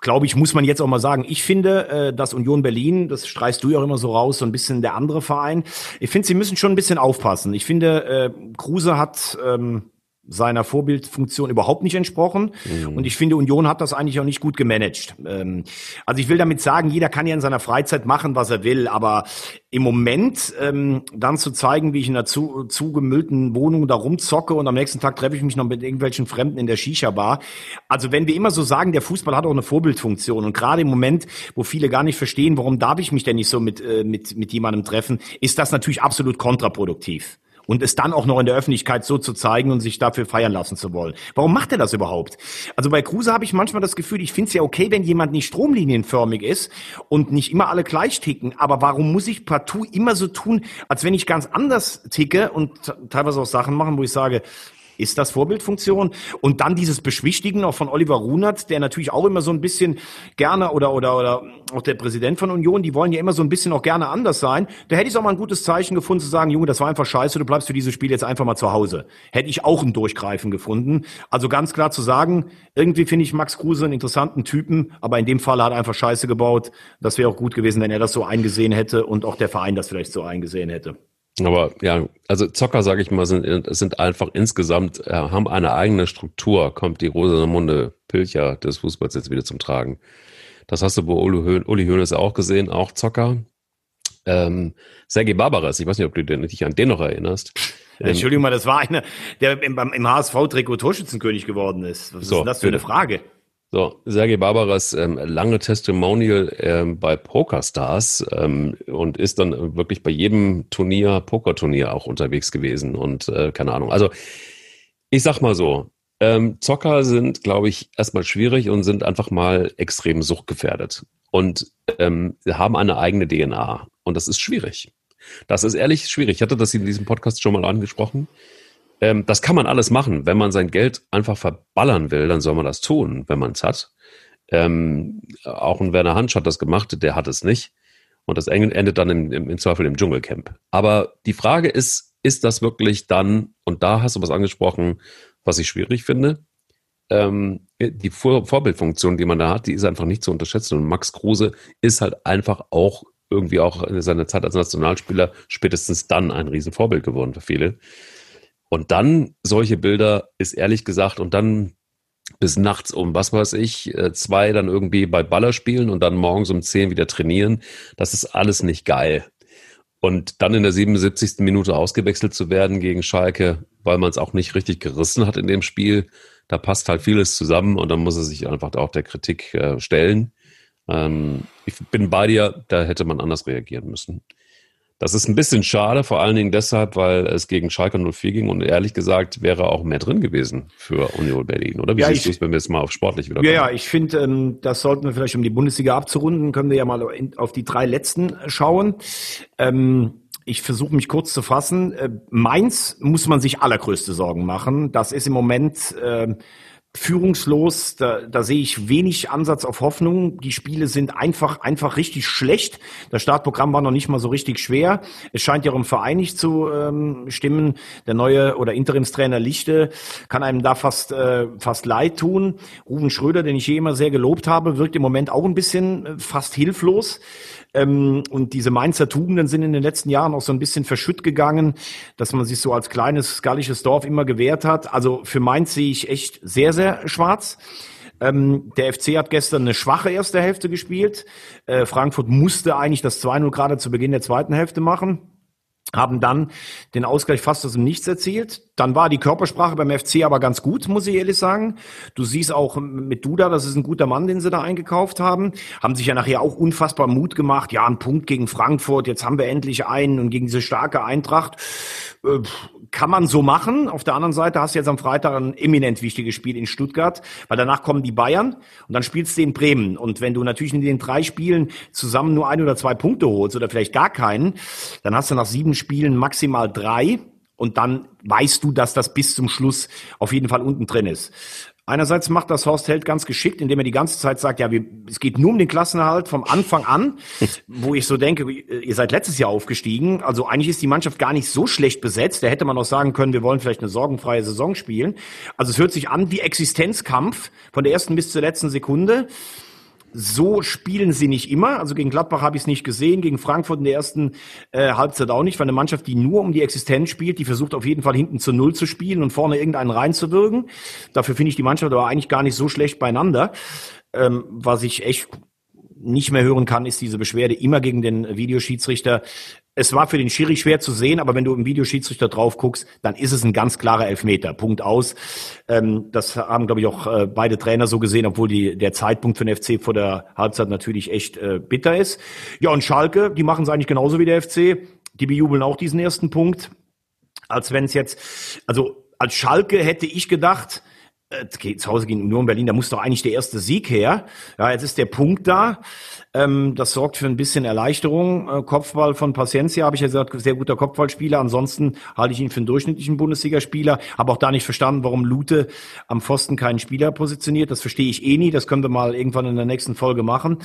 glaube ich, muss man jetzt auch mal sagen, ich finde, äh, dass Union Berlin, das streichst du ja auch immer so raus, so ein bisschen der andere Verein. Ich finde, sie müssen schon ein bisschen aufpassen. Ich finde, äh, Kruse hat ähm, seiner Vorbildfunktion überhaupt nicht entsprochen. Mhm. Und ich finde, Union hat das eigentlich auch nicht gut gemanagt. Ähm, also ich will damit sagen, jeder kann ja in seiner Freizeit machen, was er will, aber im Moment ähm, dann zu zeigen, wie ich in einer zu, zugemüllten Wohnung da rumzocke und am nächsten Tag treffe ich mich noch mit irgendwelchen Fremden in der Shisha-Bar. Also wenn wir immer so sagen, der Fußball hat auch eine Vorbildfunktion und gerade im Moment, wo viele gar nicht verstehen, warum darf ich mich denn nicht so mit, äh, mit, mit jemandem treffen, ist das natürlich absolut kontraproduktiv und es dann auch noch in der Öffentlichkeit so zu zeigen und sich dafür feiern lassen zu wollen. Warum macht er das überhaupt? Also bei Kruse habe ich manchmal das Gefühl, ich finde es ja okay, wenn jemand nicht stromlinienförmig ist und nicht immer alle gleich ticken, aber warum muss ich partout immer so tun, als wenn ich ganz anders ticke und teilweise auch Sachen machen, wo ich sage, ist das Vorbildfunktion? Und dann dieses Beschwichtigen auch von Oliver Runert, der natürlich auch immer so ein bisschen gerne oder, oder, oder auch der Präsident von Union, die wollen ja immer so ein bisschen auch gerne anders sein. Da hätte ich auch mal ein gutes Zeichen gefunden zu sagen, Junge, das war einfach scheiße, du bleibst für dieses Spiel jetzt einfach mal zu Hause. Hätte ich auch ein Durchgreifen gefunden. Also ganz klar zu sagen, irgendwie finde ich Max Kruse einen interessanten Typen, aber in dem Fall hat er einfach Scheiße gebaut. Das wäre auch gut gewesen, wenn er das so eingesehen hätte und auch der Verein das vielleicht so eingesehen hätte. Aber ja, also Zocker, sage ich mal, sind, sind einfach insgesamt, äh, haben eine eigene Struktur, kommt die Rosamunde Pilcher des Fußballs jetzt wieder zum Tragen. Das hast du bei Uli, Hoeneß auch gesehen, auch Zocker. Ähm, Sergei Barbaras, ich weiß nicht, ob du dich an den noch erinnerst. Ähm, Entschuldigung mal, das war einer, der im, im HSV-Trikot Torschützenkönig geworden ist. Was so, ist denn das für eine Frage? So, Sergei Barbaras ähm, lange Testimonial ähm, bei PokerStars ähm, und ist dann wirklich bei jedem Turnier, Pokerturnier auch unterwegs gewesen und äh, keine Ahnung. Also ich sag mal so, ähm, Zocker sind, glaube ich, erstmal schwierig und sind einfach mal extrem suchtgefährdet und ähm, haben eine eigene DNA und das ist schwierig. Das ist ehrlich schwierig. Ich hatte das in diesem Podcast schon mal angesprochen. Ähm, das kann man alles machen. Wenn man sein Geld einfach verballern will, dann soll man das tun, wenn man es hat. Ähm, auch ein Werner Hansch hat das gemacht, der hat es nicht. Und das endet dann im, im, im Zweifel im Dschungelcamp. Aber die Frage ist, ist das wirklich dann, und da hast du was angesprochen, was ich schwierig finde. Ähm, die Vor Vorbildfunktion, die man da hat, die ist einfach nicht zu unterschätzen. Und Max Kruse ist halt einfach auch irgendwie auch in seiner Zeit als Nationalspieler spätestens dann ein Riesenvorbild geworden für viele. Und dann solche Bilder ist ehrlich gesagt und dann bis nachts um, was weiß ich, äh, zwei dann irgendwie bei Baller spielen und dann morgens um zehn wieder trainieren. Das ist alles nicht geil. Und dann in der 77. Minute ausgewechselt zu werden gegen Schalke, weil man es auch nicht richtig gerissen hat in dem Spiel, da passt halt vieles zusammen und dann muss er sich einfach auch der Kritik äh, stellen. Ähm, ich bin bei dir, da hätte man anders reagieren müssen. Das ist ein bisschen schade, vor allen Dingen deshalb, weil es gegen Schalke 04 ging und ehrlich gesagt wäre auch mehr drin gewesen für Union Berlin, oder? Wie ja, siehst du es, wenn wir jetzt mal auf sportlich wieder kommen? Ja, ja, ich finde, ähm, das sollten wir vielleicht, um die Bundesliga abzurunden, können wir ja mal in, auf die drei letzten schauen. Ähm, ich versuche mich kurz zu fassen. Äh, Mainz muss man sich allergrößte Sorgen machen. Das ist im Moment... Äh, führungslos. Da, da sehe ich wenig Ansatz auf Hoffnung. Die Spiele sind einfach, einfach richtig schlecht. Das Startprogramm war noch nicht mal so richtig schwer. Es scheint ja auch im Verein nicht zu ähm, stimmen. Der neue oder Interimstrainer Lichte kann einem da fast, äh, fast leid tun. Ruben Schröder, den ich hier immer sehr gelobt habe, wirkt im Moment auch ein bisschen äh, fast hilflos. Ähm, und diese Mainzer Tugenden sind in den letzten Jahren auch so ein bisschen verschütt gegangen, dass man sich so als kleines gallisches Dorf immer gewehrt hat. Also für Mainz sehe ich echt sehr, sehr schwarz. Ähm, der FC hat gestern eine schwache erste Hälfte gespielt. Äh, Frankfurt musste eigentlich das 2-0 gerade zu Beginn der zweiten Hälfte machen haben dann den Ausgleich fast aus dem Nichts erzielt. Dann war die Körpersprache beim FC aber ganz gut, muss ich ehrlich sagen. Du siehst auch mit Duda, das ist ein guter Mann, den sie da eingekauft haben. Haben sich ja nachher auch unfassbar Mut gemacht. Ja, ein Punkt gegen Frankfurt, jetzt haben wir endlich einen und gegen diese starke Eintracht. Äh, kann man so machen. Auf der anderen Seite hast du jetzt am Freitag ein eminent wichtiges Spiel in Stuttgart, weil danach kommen die Bayern und dann spielst du in Bremen. Und wenn du natürlich in den drei Spielen zusammen nur ein oder zwei Punkte holst oder vielleicht gar keinen, dann hast du nach sieben Spielen maximal drei. Und dann weißt du, dass das bis zum Schluss auf jeden Fall unten drin ist. Einerseits macht das Horst Held ganz geschickt, indem er die ganze Zeit sagt, ja, wir, es geht nur um den Klassenerhalt vom Anfang an, wo ich so denke, ihr seid letztes Jahr aufgestiegen, also eigentlich ist die Mannschaft gar nicht so schlecht besetzt, da hätte man auch sagen können, wir wollen vielleicht eine sorgenfreie Saison spielen. Also es hört sich an wie Existenzkampf von der ersten bis zur letzten Sekunde. So spielen sie nicht immer. Also gegen Gladbach habe ich es nicht gesehen, gegen Frankfurt in der ersten äh, Halbzeit auch nicht. Weil eine Mannschaft, die nur um die Existenz spielt, die versucht auf jeden Fall hinten zu Null zu spielen und vorne irgendeinen reinzuwirken. Dafür finde ich die Mannschaft aber eigentlich gar nicht so schlecht beieinander. Ähm, was ich echt nicht mehr hören kann, ist diese Beschwerde immer gegen den Videoschiedsrichter es war für den Schiri schwer zu sehen, aber wenn du im Videoschiedsrichter drauf guckst, dann ist es ein ganz klarer Elfmeter. Punkt aus. Ähm, das haben, glaube ich, auch äh, beide Trainer so gesehen, obwohl die, der Zeitpunkt für den FC vor der Halbzeit natürlich echt äh, bitter ist. Ja, und Schalke, die machen es eigentlich genauso wie der FC. Die bejubeln auch diesen ersten Punkt. Als wenn es jetzt, also als Schalke hätte ich gedacht, zu Hause gegen Union Berlin, da muss doch eigentlich der erste Sieg her. Ja, jetzt ist der Punkt da. Ähm, das sorgt für ein bisschen Erleichterung. Äh, Kopfball von Paciencia habe ich ja gesagt, sehr guter Kopfballspieler. Ansonsten halte ich ihn für einen durchschnittlichen Bundesligaspieler. Habe auch da nicht verstanden, warum Lute am Pfosten keinen Spieler positioniert. Das verstehe ich eh nie. Das können wir mal irgendwann in der nächsten Folge machen.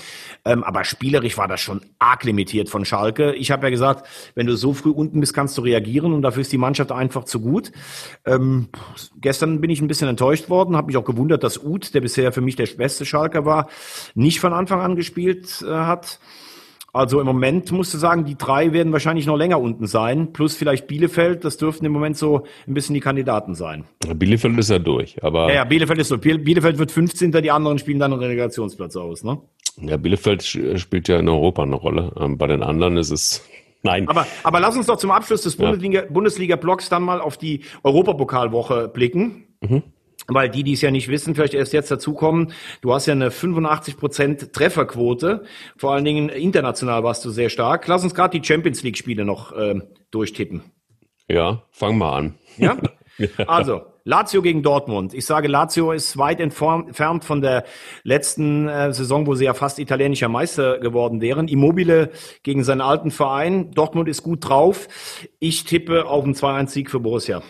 Ähm, aber spielerisch war das schon arg limitiert von Schalke. Ich habe ja gesagt, wenn du so früh unten bist, kannst du reagieren und dafür ist die Mannschaft einfach zu gut. Ähm, gestern bin ich ein bisschen enttäuscht worden, habe mich auch gewundert, dass Uth, der bisher für mich der beste Schalker war, nicht von Anfang an gespielt äh, hat. Also im Moment musst du sagen, die drei werden wahrscheinlich noch länger unten sein, plus vielleicht Bielefeld, das dürften im Moment so ein bisschen die Kandidaten sein. Bielefeld ist ja durch, aber. Ja, ja Bielefeld ist so. Bielefeld wird 15. Die anderen spielen dann einen Relegationsplatz aus, ne? Ja, Bielefeld spielt ja in Europa eine Rolle. Ähm, bei den anderen ist es Nein. Aber, aber lass uns doch zum Abschluss des Bundesliga-Blocks Bundesliga dann mal auf die Europapokalwoche blicken. Mhm weil die, die es ja nicht wissen, vielleicht erst jetzt dazukommen, du hast ja eine 85% Trefferquote, vor allen Dingen international warst du sehr stark. Lass uns gerade die Champions League-Spiele noch äh, durchtippen. Ja, fang mal an. Ja? Also, Lazio gegen Dortmund. Ich sage, Lazio ist weit entfernt von der letzten äh, Saison, wo sie ja fast italienischer Meister geworden wären. Immobile gegen seinen alten Verein. Dortmund ist gut drauf. Ich tippe auf einen 2-1-Sieg für Borussia.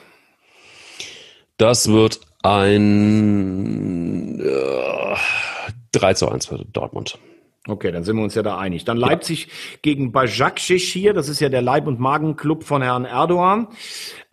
Das wird ein äh, 3 zu 1 für Dortmund. Okay, dann sind wir uns ja da einig. Dann Leipzig ja. gegen Bajak hier, das ist ja der Leib- und Magenclub von Herrn Erdogan.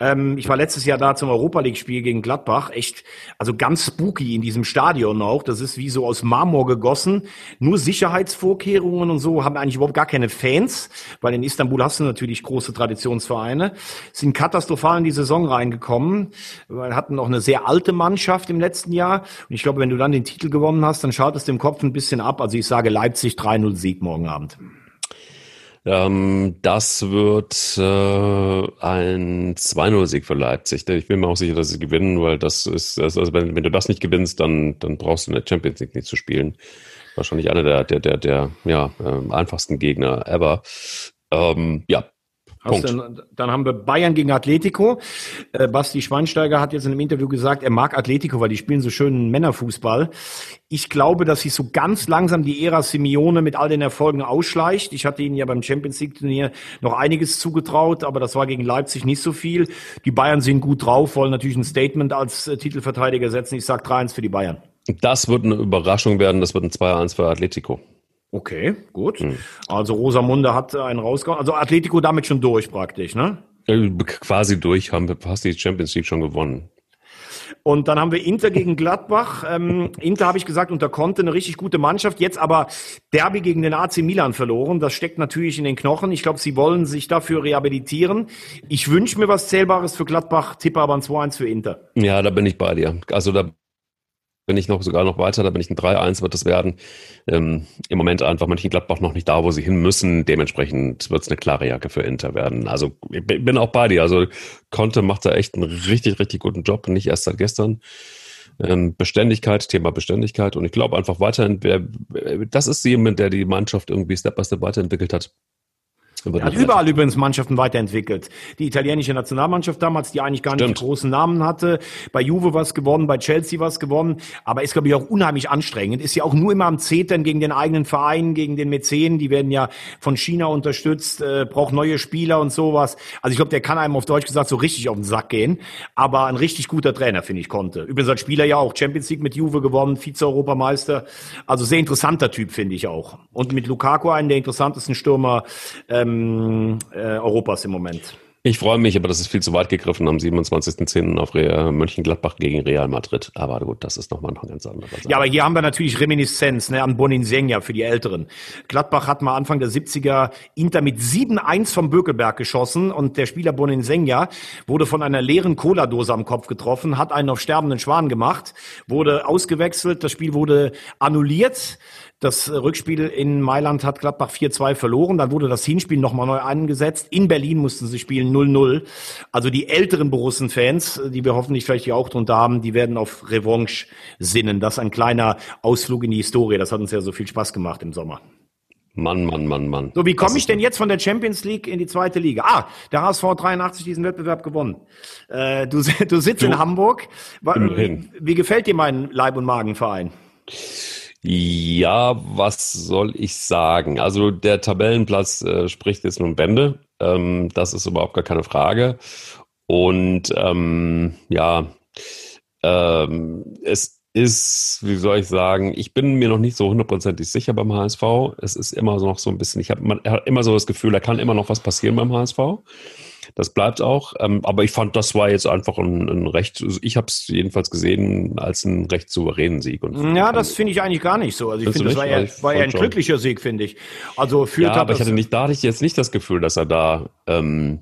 Ähm, ich war letztes Jahr da zum Europa League-Spiel gegen Gladbach. Echt, also ganz spooky in diesem Stadion auch. Das ist wie so aus Marmor gegossen. Nur Sicherheitsvorkehrungen und so haben eigentlich überhaupt gar keine Fans, weil in Istanbul hast du natürlich große Traditionsvereine. Sind katastrophal in die Saison reingekommen. Wir hatten noch eine sehr alte Mannschaft im letzten Jahr. Und ich glaube, wenn du dann den Titel gewonnen hast, dann schaut es dem Kopf ein bisschen ab. Also ich sage Leipzig 3-0 Sieg morgen Abend. Ähm, das wird äh, ein 2-0-Sieg für Leipzig. Ich bin mir auch sicher, dass sie gewinnen, weil das ist, also wenn, wenn du das nicht gewinnst, dann, dann brauchst du in der Champions League nicht zu spielen. Wahrscheinlich einer der, der, der, der ja, äh, einfachsten Gegner ever. Ähm, ja, dann, dann, haben wir Bayern gegen Atletico. Äh, Basti Schweinsteiger hat jetzt in einem Interview gesagt, er mag Atletico, weil die spielen so schönen Männerfußball. Ich glaube, dass sich so ganz langsam die Ära Simeone mit all den Erfolgen ausschleicht. Ich hatte ihnen ja beim Champions League Turnier noch einiges zugetraut, aber das war gegen Leipzig nicht so viel. Die Bayern sind gut drauf, wollen natürlich ein Statement als äh, Titelverteidiger setzen. Ich sage 3-1 für die Bayern. Das wird eine Überraschung werden. Das wird ein 2-1 für Atletico. Okay, gut. Hm. Also Rosamunde hat einen rausgehauen. Also Atletico damit schon durch praktisch, ne? Quasi durch, haben wir fast die Champions League schon gewonnen. Und dann haben wir Inter gegen Gladbach. Ähm, Inter habe ich gesagt, unter Conte eine richtig gute Mannschaft. Jetzt aber Derby gegen den AC Milan verloren. Das steckt natürlich in den Knochen. Ich glaube, sie wollen sich dafür rehabilitieren. Ich wünsche mir was Zählbares für Gladbach, tippe aber ein 2-1 für Inter. Ja, da bin ich bei dir. Also da bin ich noch sogar noch weiter, da bin ich ein 3-1 wird das werden. Ähm, Im Moment einfach Mönchengladbach noch nicht da, wo sie hin müssen. Dementsprechend wird es eine klare Jacke für Inter werden. Also ich bin auch bei dir. Also Conte macht da echt einen richtig, richtig guten Job, nicht erst seit gestern. Ähm, Beständigkeit, Thema Beständigkeit. Und ich glaube einfach weiterhin, wer, das ist jemand, der die Mannschaft irgendwie Step by Step weiterentwickelt hat. Er hat überall übrigens Mannschaften weiterentwickelt. Die italienische Nationalmannschaft damals, die eigentlich gar nicht Stimmt. die großen Namen hatte. Bei Juve was gewonnen, bei Chelsea was gewonnen. Aber ist, glaube ich, auch unheimlich anstrengend. Ist ja auch nur immer am Zetern gegen den eigenen Verein, gegen den Mäzen. Die werden ja von China unterstützt, äh, braucht neue Spieler und sowas. Also ich glaube, der kann einem auf Deutsch gesagt so richtig auf den Sack gehen. Aber ein richtig guter Trainer, finde ich, konnte. Übrigens als Spieler ja auch Champions League mit Juve gewonnen, Vize-Europameister. Also sehr interessanter Typ, finde ich auch. Und mit Lukaku einen der interessantesten Stürmer ähm, ähm, äh, Europas im Moment. Ich freue mich, aber das ist viel zu weit gegriffen am 27.10. auf Real Mönchengladbach gegen Real Madrid. Aber gut, das ist nochmal ein ganz anderes. Ja, aber hier haben wir natürlich Reminiszenz ne, an Boninsenja für die Älteren. Gladbach hat mal Anfang der 70er Inter mit 7-1 vom Bökelberg geschossen und der Spieler Boninsenja wurde von einer leeren Cola-Dose am Kopf getroffen, hat einen auf sterbenden Schwan gemacht, wurde ausgewechselt, das Spiel wurde annulliert. Das Rückspiel in Mailand hat Gladbach 4-2 verloren. Dann wurde das Hinspiel nochmal neu angesetzt. In Berlin mussten sie spielen 0-0. Also die älteren Borussen-Fans, die wir hoffentlich vielleicht hier auch drunter haben, die werden auf Revanche sinnen. Das ist ein kleiner Ausflug in die Historie. Das hat uns ja so viel Spaß gemacht im Sommer. Mann, Mann, Mann, Mann. So, wie komme ich denn jetzt von der Champions League in die zweite Liga? Ah, der HSV 83 diesen Wettbewerb gewonnen. Äh, du, du sitzt du, in Hamburg. Wie, wie gefällt dir mein Leib- und Magenverein? Ja, was soll ich sagen? Also der Tabellenplatz äh, spricht jetzt nun Bände. Ähm, das ist überhaupt gar keine Frage. Und ähm, ja, ähm, es ist, wie soll ich sagen, ich bin mir noch nicht so hundertprozentig sicher beim HSV. Es ist immer noch so ein bisschen, ich habe immer so das Gefühl, da kann immer noch was passieren beim HSV. Das bleibt auch. Ähm, aber ich fand, das war jetzt einfach ein, ein recht, also ich habe es jedenfalls gesehen als einen recht souveränen Sieg. Und ja, das finde ich eigentlich gar nicht so. Also ich finde, das war eher, war eher ein glücklicher Sieg, finde ich. Also für ja, aber ich hatte nicht, da hatte ich jetzt nicht das Gefühl, dass er da ähm,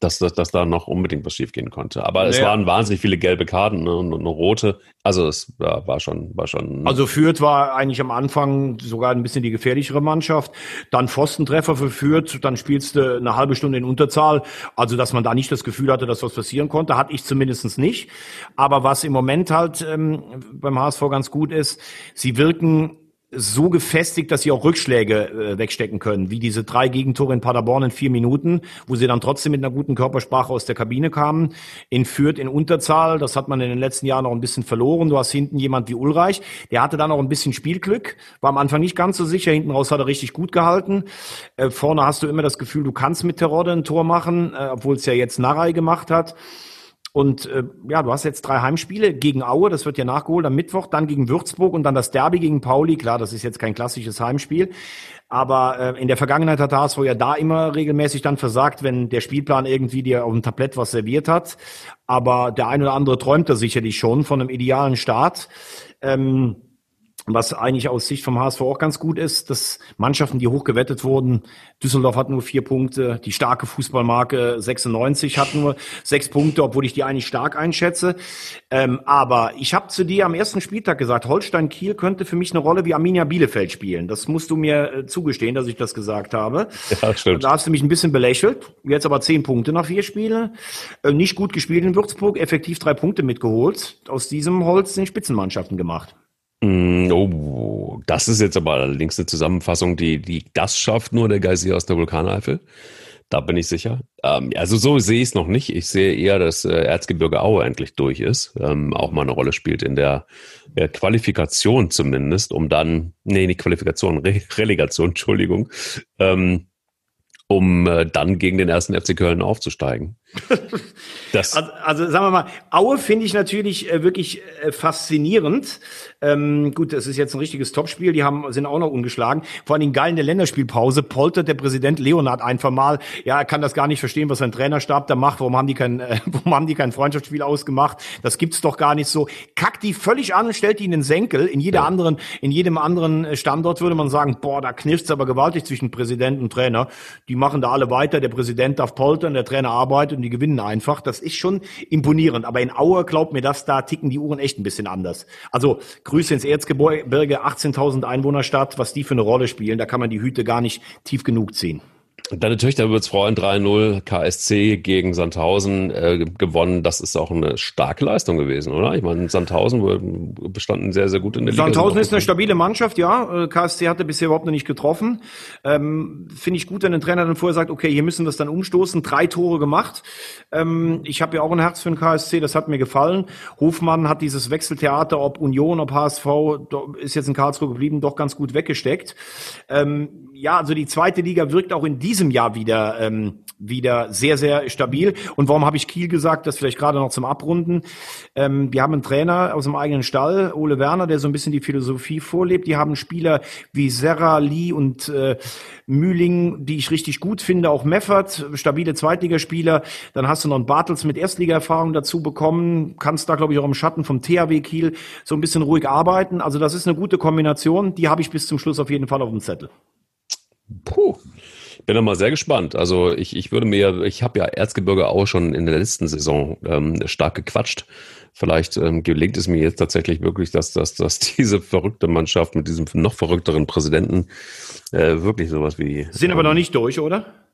dass, dass, dass da noch unbedingt was schiefgehen konnte. Aber naja. es waren wahnsinnig viele gelbe Karten ne, und, eine rote. Also es ja, war schon, war schon. Also Fürth war eigentlich am Anfang sogar ein bisschen die gefährlichere Mannschaft. Dann Pfostentreffer für Fürth, dann spielst du eine halbe Stunde in Unterzahl. Also dass man da nicht das Gefühl hatte, dass was passieren konnte, hatte ich zumindest nicht. Aber was im Moment halt ähm, beim HSV ganz gut ist, sie wirken so gefestigt, dass sie auch Rückschläge äh, wegstecken können, wie diese drei Gegentore in Paderborn in vier Minuten, wo sie dann trotzdem mit einer guten Körpersprache aus der Kabine kamen. In Fürth in Unterzahl, das hat man in den letzten Jahren noch ein bisschen verloren. Du hast hinten jemand wie Ulreich, der hatte dann auch ein bisschen Spielglück, war am Anfang nicht ganz so sicher, hinten raus hat er richtig gut gehalten. Äh, vorne hast du immer das Gefühl, du kannst mit Terodde ein Tor machen, äh, obwohl es ja jetzt Narei gemacht hat. Und äh, ja, du hast jetzt drei Heimspiele gegen Aue, das wird ja nachgeholt am Mittwoch, dann gegen Würzburg und dann das Derby gegen Pauli. Klar, das ist jetzt kein klassisches Heimspiel. Aber äh, in der Vergangenheit hat HSV ja da immer regelmäßig dann versagt, wenn der Spielplan irgendwie dir auf dem Tablett was serviert hat. Aber der ein oder andere träumt da sicherlich schon von einem idealen Start. Ähm, was eigentlich aus Sicht vom HSV auch ganz gut ist, dass Mannschaften, die hochgewettet wurden, Düsseldorf hat nur vier Punkte, die starke Fußballmarke 96 hat nur sechs Punkte, obwohl ich die eigentlich stark einschätze. Ähm, aber ich habe zu dir am ersten Spieltag gesagt, Holstein Kiel könnte für mich eine Rolle wie Arminia Bielefeld spielen. Das musst du mir äh, zugestehen, dass ich das gesagt habe. Ja, stimmt. Da hast du mich ein bisschen belächelt. Jetzt aber zehn Punkte nach vier Spielen. Äh, nicht gut gespielt in Würzburg, effektiv drei Punkte mitgeholt. Aus diesem Holz sind Spitzenmannschaften gemacht. Mm, oh, das ist jetzt aber allerdings eine Zusammenfassung, die, die das schafft nur der Geysir aus der Vulkaneifel. Da bin ich sicher. Ähm, also so sehe ich es noch nicht. Ich sehe eher, dass äh, Erzgebirge Aue endlich durch ist, ähm, auch mal eine Rolle spielt in der äh, Qualifikation zumindest, um dann, nee, nicht Qualifikation, Re Relegation, Entschuldigung, ähm, um äh, dann gegen den ersten FC Köln aufzusteigen. Das also, also sagen wir mal, Aue finde ich natürlich äh, wirklich äh, faszinierend. Ähm, gut, das ist jetzt ein richtiges Topspiel. Die haben sind auch noch ungeschlagen. Vor allem geil in der Länderspielpause poltert der Präsident Leonard einfach mal. Ja, er kann das gar nicht verstehen, was sein Trainerstab da macht. Warum haben die kein, äh, warum haben die kein Freundschaftsspiel ausgemacht? Das gibt's doch gar nicht so. Kackt die völlig an, stellt die in den Senkel. In jeder ja. anderen, in jedem anderen äh, Standort würde man sagen, boah, da knirft's aber gewaltig zwischen Präsident und Trainer. Die machen da alle weiter. Der Präsident darf poltern, der Trainer arbeitet und die gewinnen einfach. Das ist schon imponierend. Aber in Aue, glaubt mir das, da ticken die Uhren echt ein bisschen anders. Also Grüße ins Erzgebirge, 18.000 Einwohnerstadt, was die für eine Rolle spielen. Da kann man die Hüte gar nicht tief genug ziehen. Deine Töchter wird's freuen, 3-0 KSC gegen Sandhausen äh, gewonnen. Das ist auch eine starke Leistung gewesen, oder? Ich meine, Sandhausen bestanden sehr, sehr gut in der Liga. Sandhausen ist eine stabile Mannschaft, ja. Äh, KSC hatte bisher überhaupt noch nicht getroffen. Ähm, Finde ich gut, wenn ein Trainer dann vorher sagt, okay, hier müssen wir es dann umstoßen. Drei Tore gemacht. Ähm, ich habe ja auch ein Herz für den KSC, das hat mir gefallen. Hofmann hat dieses Wechseltheater, ob Union, ob HSV, ist jetzt in Karlsruhe geblieben, doch ganz gut weggesteckt. Ähm, ja, also die zweite Liga wirkt auch in diesem Jahr wieder ähm, wieder sehr sehr stabil. Und warum habe ich Kiel gesagt? Das vielleicht gerade noch zum Abrunden. Ähm, wir haben einen Trainer aus dem eigenen Stall, Ole Werner, der so ein bisschen die Philosophie vorlebt. Die haben Spieler wie Serra, Lee und äh, Mühling, die ich richtig gut finde. Auch Meffert, stabile Zweitligaspieler. Dann hast du noch einen Bartels mit Erstligaerfahrung dazu bekommen. Kannst da glaube ich auch im Schatten vom THW Kiel so ein bisschen ruhig arbeiten. Also das ist eine gute Kombination. Die habe ich bis zum Schluss auf jeden Fall auf dem Zettel. Puh. Bin da mal sehr gespannt. Also ich, ich würde mir, ich habe ja Erzgebirge auch schon in der letzten Saison ähm, stark gequatscht. Vielleicht ähm, gelingt es mir jetzt tatsächlich wirklich, dass, dass, dass diese verrückte Mannschaft mit diesem noch verrückteren Präsidenten äh, wirklich sowas wie. Sind ähm, aber noch nicht durch, oder?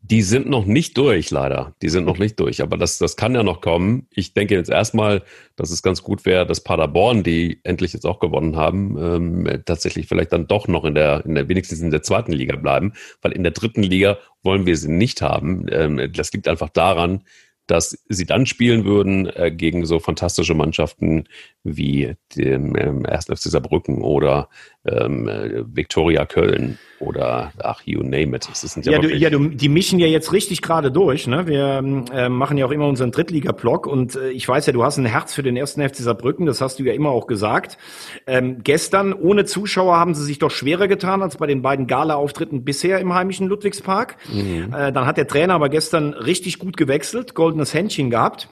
Die sind noch nicht durch, leider. Die sind noch nicht durch. Aber das, das kann ja noch kommen. Ich denke jetzt erstmal, dass es ganz gut wäre, dass Paderborn, die endlich jetzt auch gewonnen haben, ähm, tatsächlich vielleicht dann doch noch in der, in der, wenigstens in der zweiten Liga bleiben. Weil in der dritten Liga wollen wir sie nicht haben. Ähm, das liegt einfach daran, dass sie dann spielen würden äh, gegen so fantastische Mannschaften wie dem ähm, 1. FC Saarbrücken oder ähm, äh, Viktoria Köln oder ach, you name it. Das ist ja, ja, du, ja du, die mischen ja jetzt richtig gerade durch. Ne? Wir äh, machen ja auch immer unseren Drittliga-Blog und äh, ich weiß ja, du hast ein Herz für den ersten FC Saarbrücken, das hast du ja immer auch gesagt. Ähm, gestern ohne Zuschauer haben sie sich doch schwerer getan als bei den beiden Gala-Auftritten bisher im heimischen Ludwigspark. Mhm. Äh, dann hat der Trainer aber gestern richtig gut gewechselt, goldenes Händchen gehabt.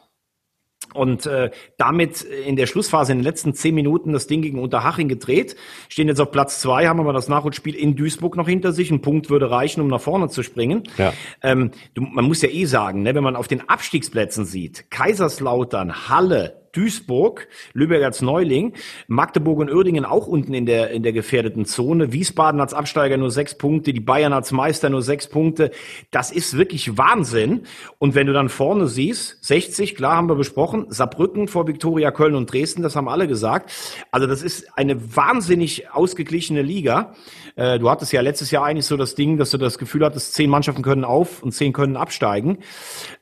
Und äh, damit in der Schlussphase in den letzten zehn Minuten das Ding gegen Unterhaching gedreht. Stehen jetzt auf Platz zwei, haben aber das Nachholspiel in Duisburg noch hinter sich. Ein Punkt würde reichen, um nach vorne zu springen. Ja. Ähm, du, man muss ja eh sagen, ne, wenn man auf den Abstiegsplätzen sieht, Kaiserslautern, Halle, Duisburg, Lübeck als Neuling, Magdeburg und Uerdingen auch unten in der, in der gefährdeten Zone, Wiesbaden als Absteiger nur sechs Punkte, die Bayern als Meister nur sechs Punkte. Das ist wirklich Wahnsinn. Und wenn du dann vorne siehst, 60, klar haben wir besprochen, Saarbrücken vor Viktoria Köln und Dresden, das haben alle gesagt. Also das ist eine wahnsinnig ausgeglichene Liga. Äh, du hattest ja letztes Jahr eigentlich so das Ding, dass du das Gefühl hattest, zehn Mannschaften können auf und zehn können absteigen.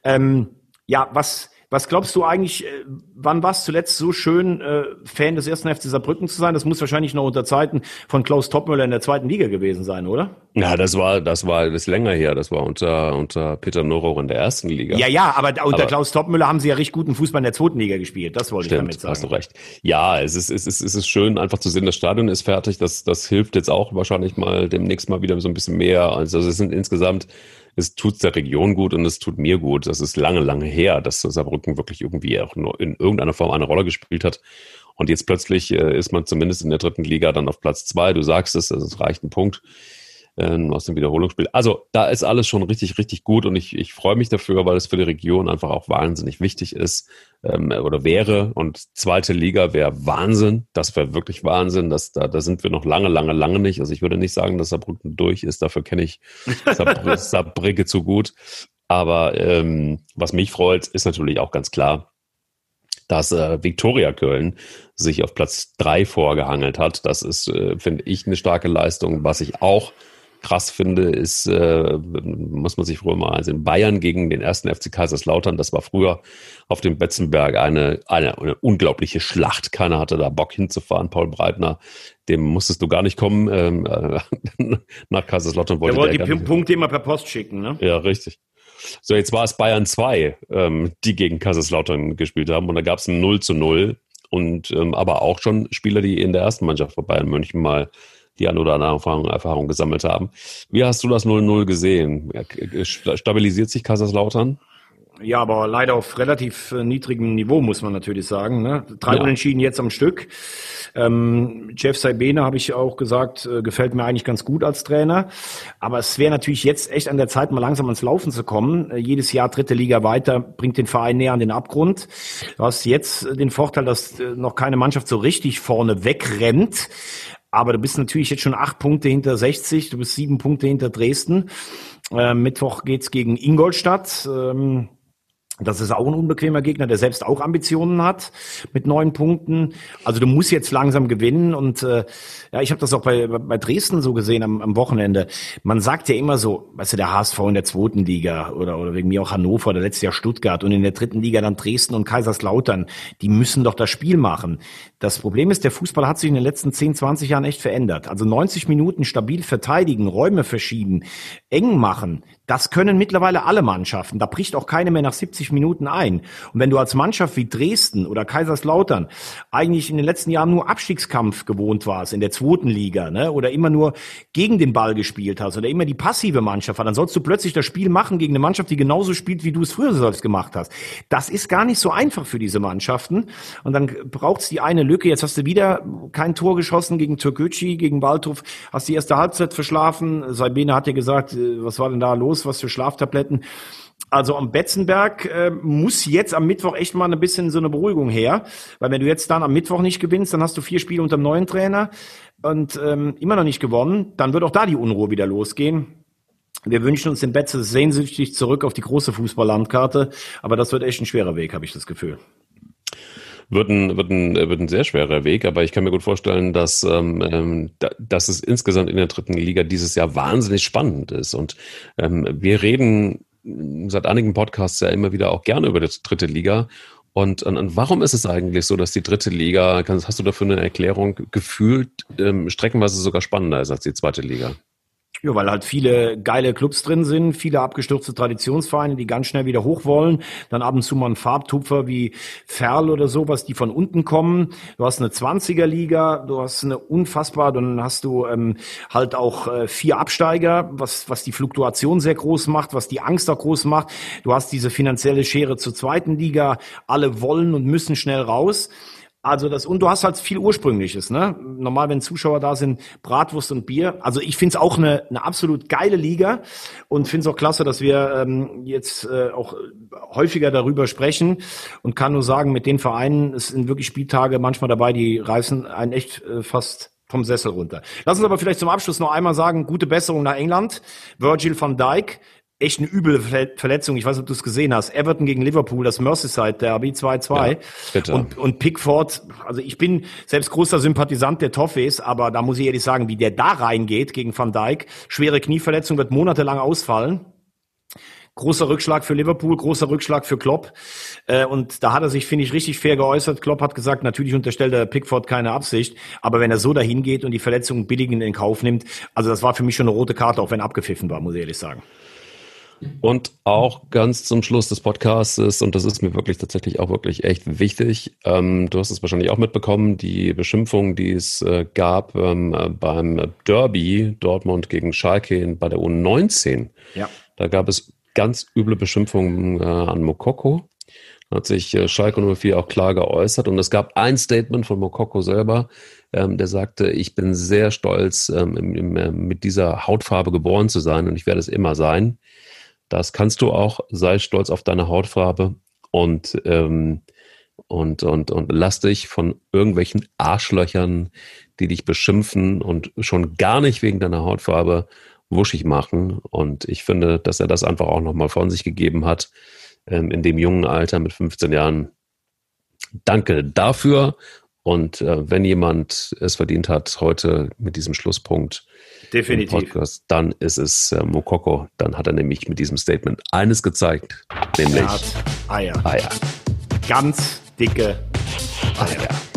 Ähm, ja, was, Was glaubst du eigentlich, äh, wann war es zuletzt so schön, äh, Fan des ersten FC Saarbrücken zu sein? Das muss wahrscheinlich noch unter Zeiten von Klaus Toppmöller in der zweiten Liga gewesen sein, oder? Ja, das war, das war das länger her. Das war unter, unter Peter Norow in der ersten Liga. Ja, ja, aber unter aber, Klaus Toppmöller haben sie ja richtig guten Fußball in der zweiten Liga gespielt. Das wollte stimmt, ich damit sagen. Hast du recht. Ja, es ist, es ist, es ist schön, einfach zu sehen, das Stadion ist fertig. Das, das hilft jetzt auch wahrscheinlich mal demnächst mal wieder so ein bisschen mehr. Also es sind insgesamt es tut der Region gut und es tut mir gut. Das ist lange, lange her, dass Saarbrücken wirklich irgendwie auch nur in irgendeiner Form eine Rolle gespielt hat. Und jetzt plötzlich äh, ist man zumindest in der dritten Liga dann auf Platz zwei. Du sagst es, es reicht ein Punkt äh, aus dem Wiederholungsspiel. Also da ist alles schon richtig, richtig gut und ich, ich freue mich dafür, weil es für die Region einfach auch wahnsinnig wichtig ist ähm, oder wäre. Und zweite Liga wäre Wahnsinn. Das wäre wirklich Wahnsinn. Das, da, da sind wir noch lange, lange, lange nicht. Also ich würde nicht sagen, dass Saarbrücken durch ist. Dafür kenne ich Saarbrücke zu gut. Aber ähm, was mich freut, ist natürlich auch ganz klar, dass äh, Viktoria Köln sich auf Platz drei vorgehangelt hat. Das ist, äh, finde ich, eine starke Leistung. Was ich auch krass finde, ist, äh, muss man sich früher mal ansehen, Bayern gegen den ersten FC Kaiserslautern. Das war früher auf dem Betzenberg eine, eine, eine unglaubliche Schlacht. Keiner hatte da Bock hinzufahren. Paul Breitner, dem musstest du gar nicht kommen. Ähm, äh, nach Kaiserslautern wollte der wollte die Punkte immer per Post schicken, ne? Ja, richtig. So, jetzt war es Bayern 2, ähm, die gegen Kaiserslautern gespielt haben. Und da gab es ein 0 zu 0. Und ähm, aber auch schon Spieler, die in der ersten Mannschaft von Bayern München mal die ein oder andere Erfahrung, Erfahrung gesammelt haben. Wie hast du das 0-0 gesehen? Stabilisiert sich Kaiserslautern? Ja, aber leider auf relativ äh, niedrigem Niveau, muss man natürlich sagen. Ne? Drei ja. Unentschieden jetzt am Stück. Ähm, Jeff Saibene, habe ich auch gesagt, äh, gefällt mir eigentlich ganz gut als Trainer. Aber es wäre natürlich jetzt echt an der Zeit, mal langsam ans Laufen zu kommen. Äh, jedes Jahr dritte Liga weiter, bringt den Verein näher an den Abgrund. Du hast jetzt den Vorteil, dass äh, noch keine Mannschaft so richtig vorne wegrennt. Aber du bist natürlich jetzt schon acht Punkte hinter 60, du bist sieben Punkte hinter Dresden. Äh, Mittwoch geht's gegen Ingolstadt. Ähm, das ist auch ein unbequemer Gegner, der selbst auch Ambitionen hat mit neun Punkten. Also du musst jetzt langsam gewinnen und äh, ja, ich habe das auch bei, bei Dresden so gesehen am, am Wochenende. Man sagt ja immer so, weißt du, der HSV in der zweiten Liga oder oder wegen mir auch Hannover, der letzte Jahr Stuttgart und in der dritten Liga dann Dresden und Kaiserslautern. Die müssen doch das Spiel machen. Das Problem ist, der Fußball hat sich in den letzten 10, 20 Jahren echt verändert. Also 90 Minuten stabil verteidigen, Räume verschieben, eng machen, das können mittlerweile alle Mannschaften. Da bricht auch keine mehr nach 70 Minuten ein. Und wenn du als Mannschaft wie Dresden oder Kaiserslautern eigentlich in den letzten Jahren nur Abstiegskampf gewohnt warst in der zweiten Liga, ne, oder immer nur gegen den Ball gespielt hast oder immer die passive Mannschaft war, dann sollst du plötzlich das Spiel machen gegen eine Mannschaft, die genauso spielt, wie du es früher selbst gemacht hast. Das ist gar nicht so einfach für diese Mannschaften. Und dann braucht's die eine Lücke. Jetzt hast du wieder kein Tor geschossen gegen Türkgücü, gegen Waldhof, hast die erste Halbzeit verschlafen. Saibene hat ja gesagt, äh, was war denn da los? was für Schlaftabletten. Also am Betzenberg äh, muss jetzt am Mittwoch echt mal ein bisschen so eine Beruhigung her, weil wenn du jetzt dann am Mittwoch nicht gewinnst, dann hast du vier Spiele unter dem neuen Trainer und ähm, immer noch nicht gewonnen, dann wird auch da die Unruhe wieder losgehen. Wir wünschen uns den Betze sehnsüchtig zurück auf die große Fußballlandkarte, aber das wird echt ein schwerer Weg, habe ich das Gefühl wird ein, wird, ein, wird ein sehr schwerer Weg, aber ich kann mir gut vorstellen, dass, ähm, ähm dass es insgesamt in der dritten Liga dieses Jahr wahnsinnig spannend ist. Und ähm, wir reden seit einigen Podcasts ja immer wieder auch gerne über die dritte Liga. Und, und, und warum ist es eigentlich so, dass die dritte Liga, kannst, hast du dafür eine Erklärung, gefühlt ähm, streckenweise sogar spannender ist als die zweite Liga? Ja, weil halt viele geile Clubs drin sind, viele abgestürzte Traditionsvereine, die ganz schnell wieder hoch wollen. Dann ab und zu mal ein Farbtupfer wie Ferl oder sowas, die von unten kommen. Du hast eine 20er-Liga, du hast eine unfassbar, dann hast du ähm, halt auch äh, vier Absteiger, was, was die Fluktuation sehr groß macht, was die Angst auch groß macht. Du hast diese finanzielle Schere zur zweiten Liga. Alle wollen und müssen schnell raus. Also das, und du hast halt viel Ursprüngliches, ne? Normal, wenn Zuschauer da sind, Bratwurst und Bier. Also ich finde es auch eine, eine absolut geile Liga und finde es auch klasse, dass wir ähm, jetzt äh, auch häufiger darüber sprechen und kann nur sagen, mit den Vereinen, es sind wirklich Spieltage manchmal dabei, die reißen einen echt äh, fast vom Sessel runter. Lass uns aber vielleicht zum Abschluss noch einmal sagen, gute Besserung nach England. Virgil van Dijk, echt eine üble Verletzung. Ich weiß nicht, ob du es gesehen hast. Everton gegen Liverpool, das Merseyside Derby 2-2. Ja, und, und Pickford, also ich bin selbst großer Sympathisant der Toffees, aber da muss ich ehrlich sagen, wie der da reingeht gegen Van Dijk. Schwere Knieverletzung, wird monatelang ausfallen. Großer Rückschlag für Liverpool, großer Rückschlag für Klopp. Äh, und da hat er sich, finde ich, richtig fair geäußert. Klopp hat gesagt, natürlich unterstellt er Pickford keine Absicht, aber wenn er so dahin geht und die Verletzungen billigend in Kauf nimmt, also das war für mich schon eine rote Karte, auch wenn abgepfiffen war, muss ich ehrlich sagen. Und auch ganz zum Schluss des Podcasts, und das ist mir wirklich tatsächlich auch wirklich echt wichtig, ähm, du hast es wahrscheinlich auch mitbekommen, die Beschimpfung, die es äh, gab ähm, beim Derby Dortmund gegen Schalke bei der U19. Ja. Da gab es ganz üble Beschimpfungen äh, an Mokoko. Da hat sich äh, Schalke 04 auch klar geäußert und es gab ein Statement von Mokoko selber, ähm, der sagte, ich bin sehr stolz, ähm, im, im, äh, mit dieser Hautfarbe geboren zu sein und ich werde es immer sein. Das kannst du auch. Sei stolz auf deine Hautfarbe und, ähm, und, und, und lass dich von irgendwelchen Arschlöchern, die dich beschimpfen und schon gar nicht wegen deiner Hautfarbe wuschig machen. Und ich finde, dass er das einfach auch nochmal von sich gegeben hat ähm, in dem jungen Alter mit 15 Jahren. Danke dafür. Und äh, wenn jemand es verdient hat, heute mit diesem Schlusspunkt Definitiv. Podcast, dann ist es äh, Mokoko. Dann hat er nämlich mit diesem Statement eines gezeigt, nämlich Eier. Eier. Ganz dicke Eier. Eier.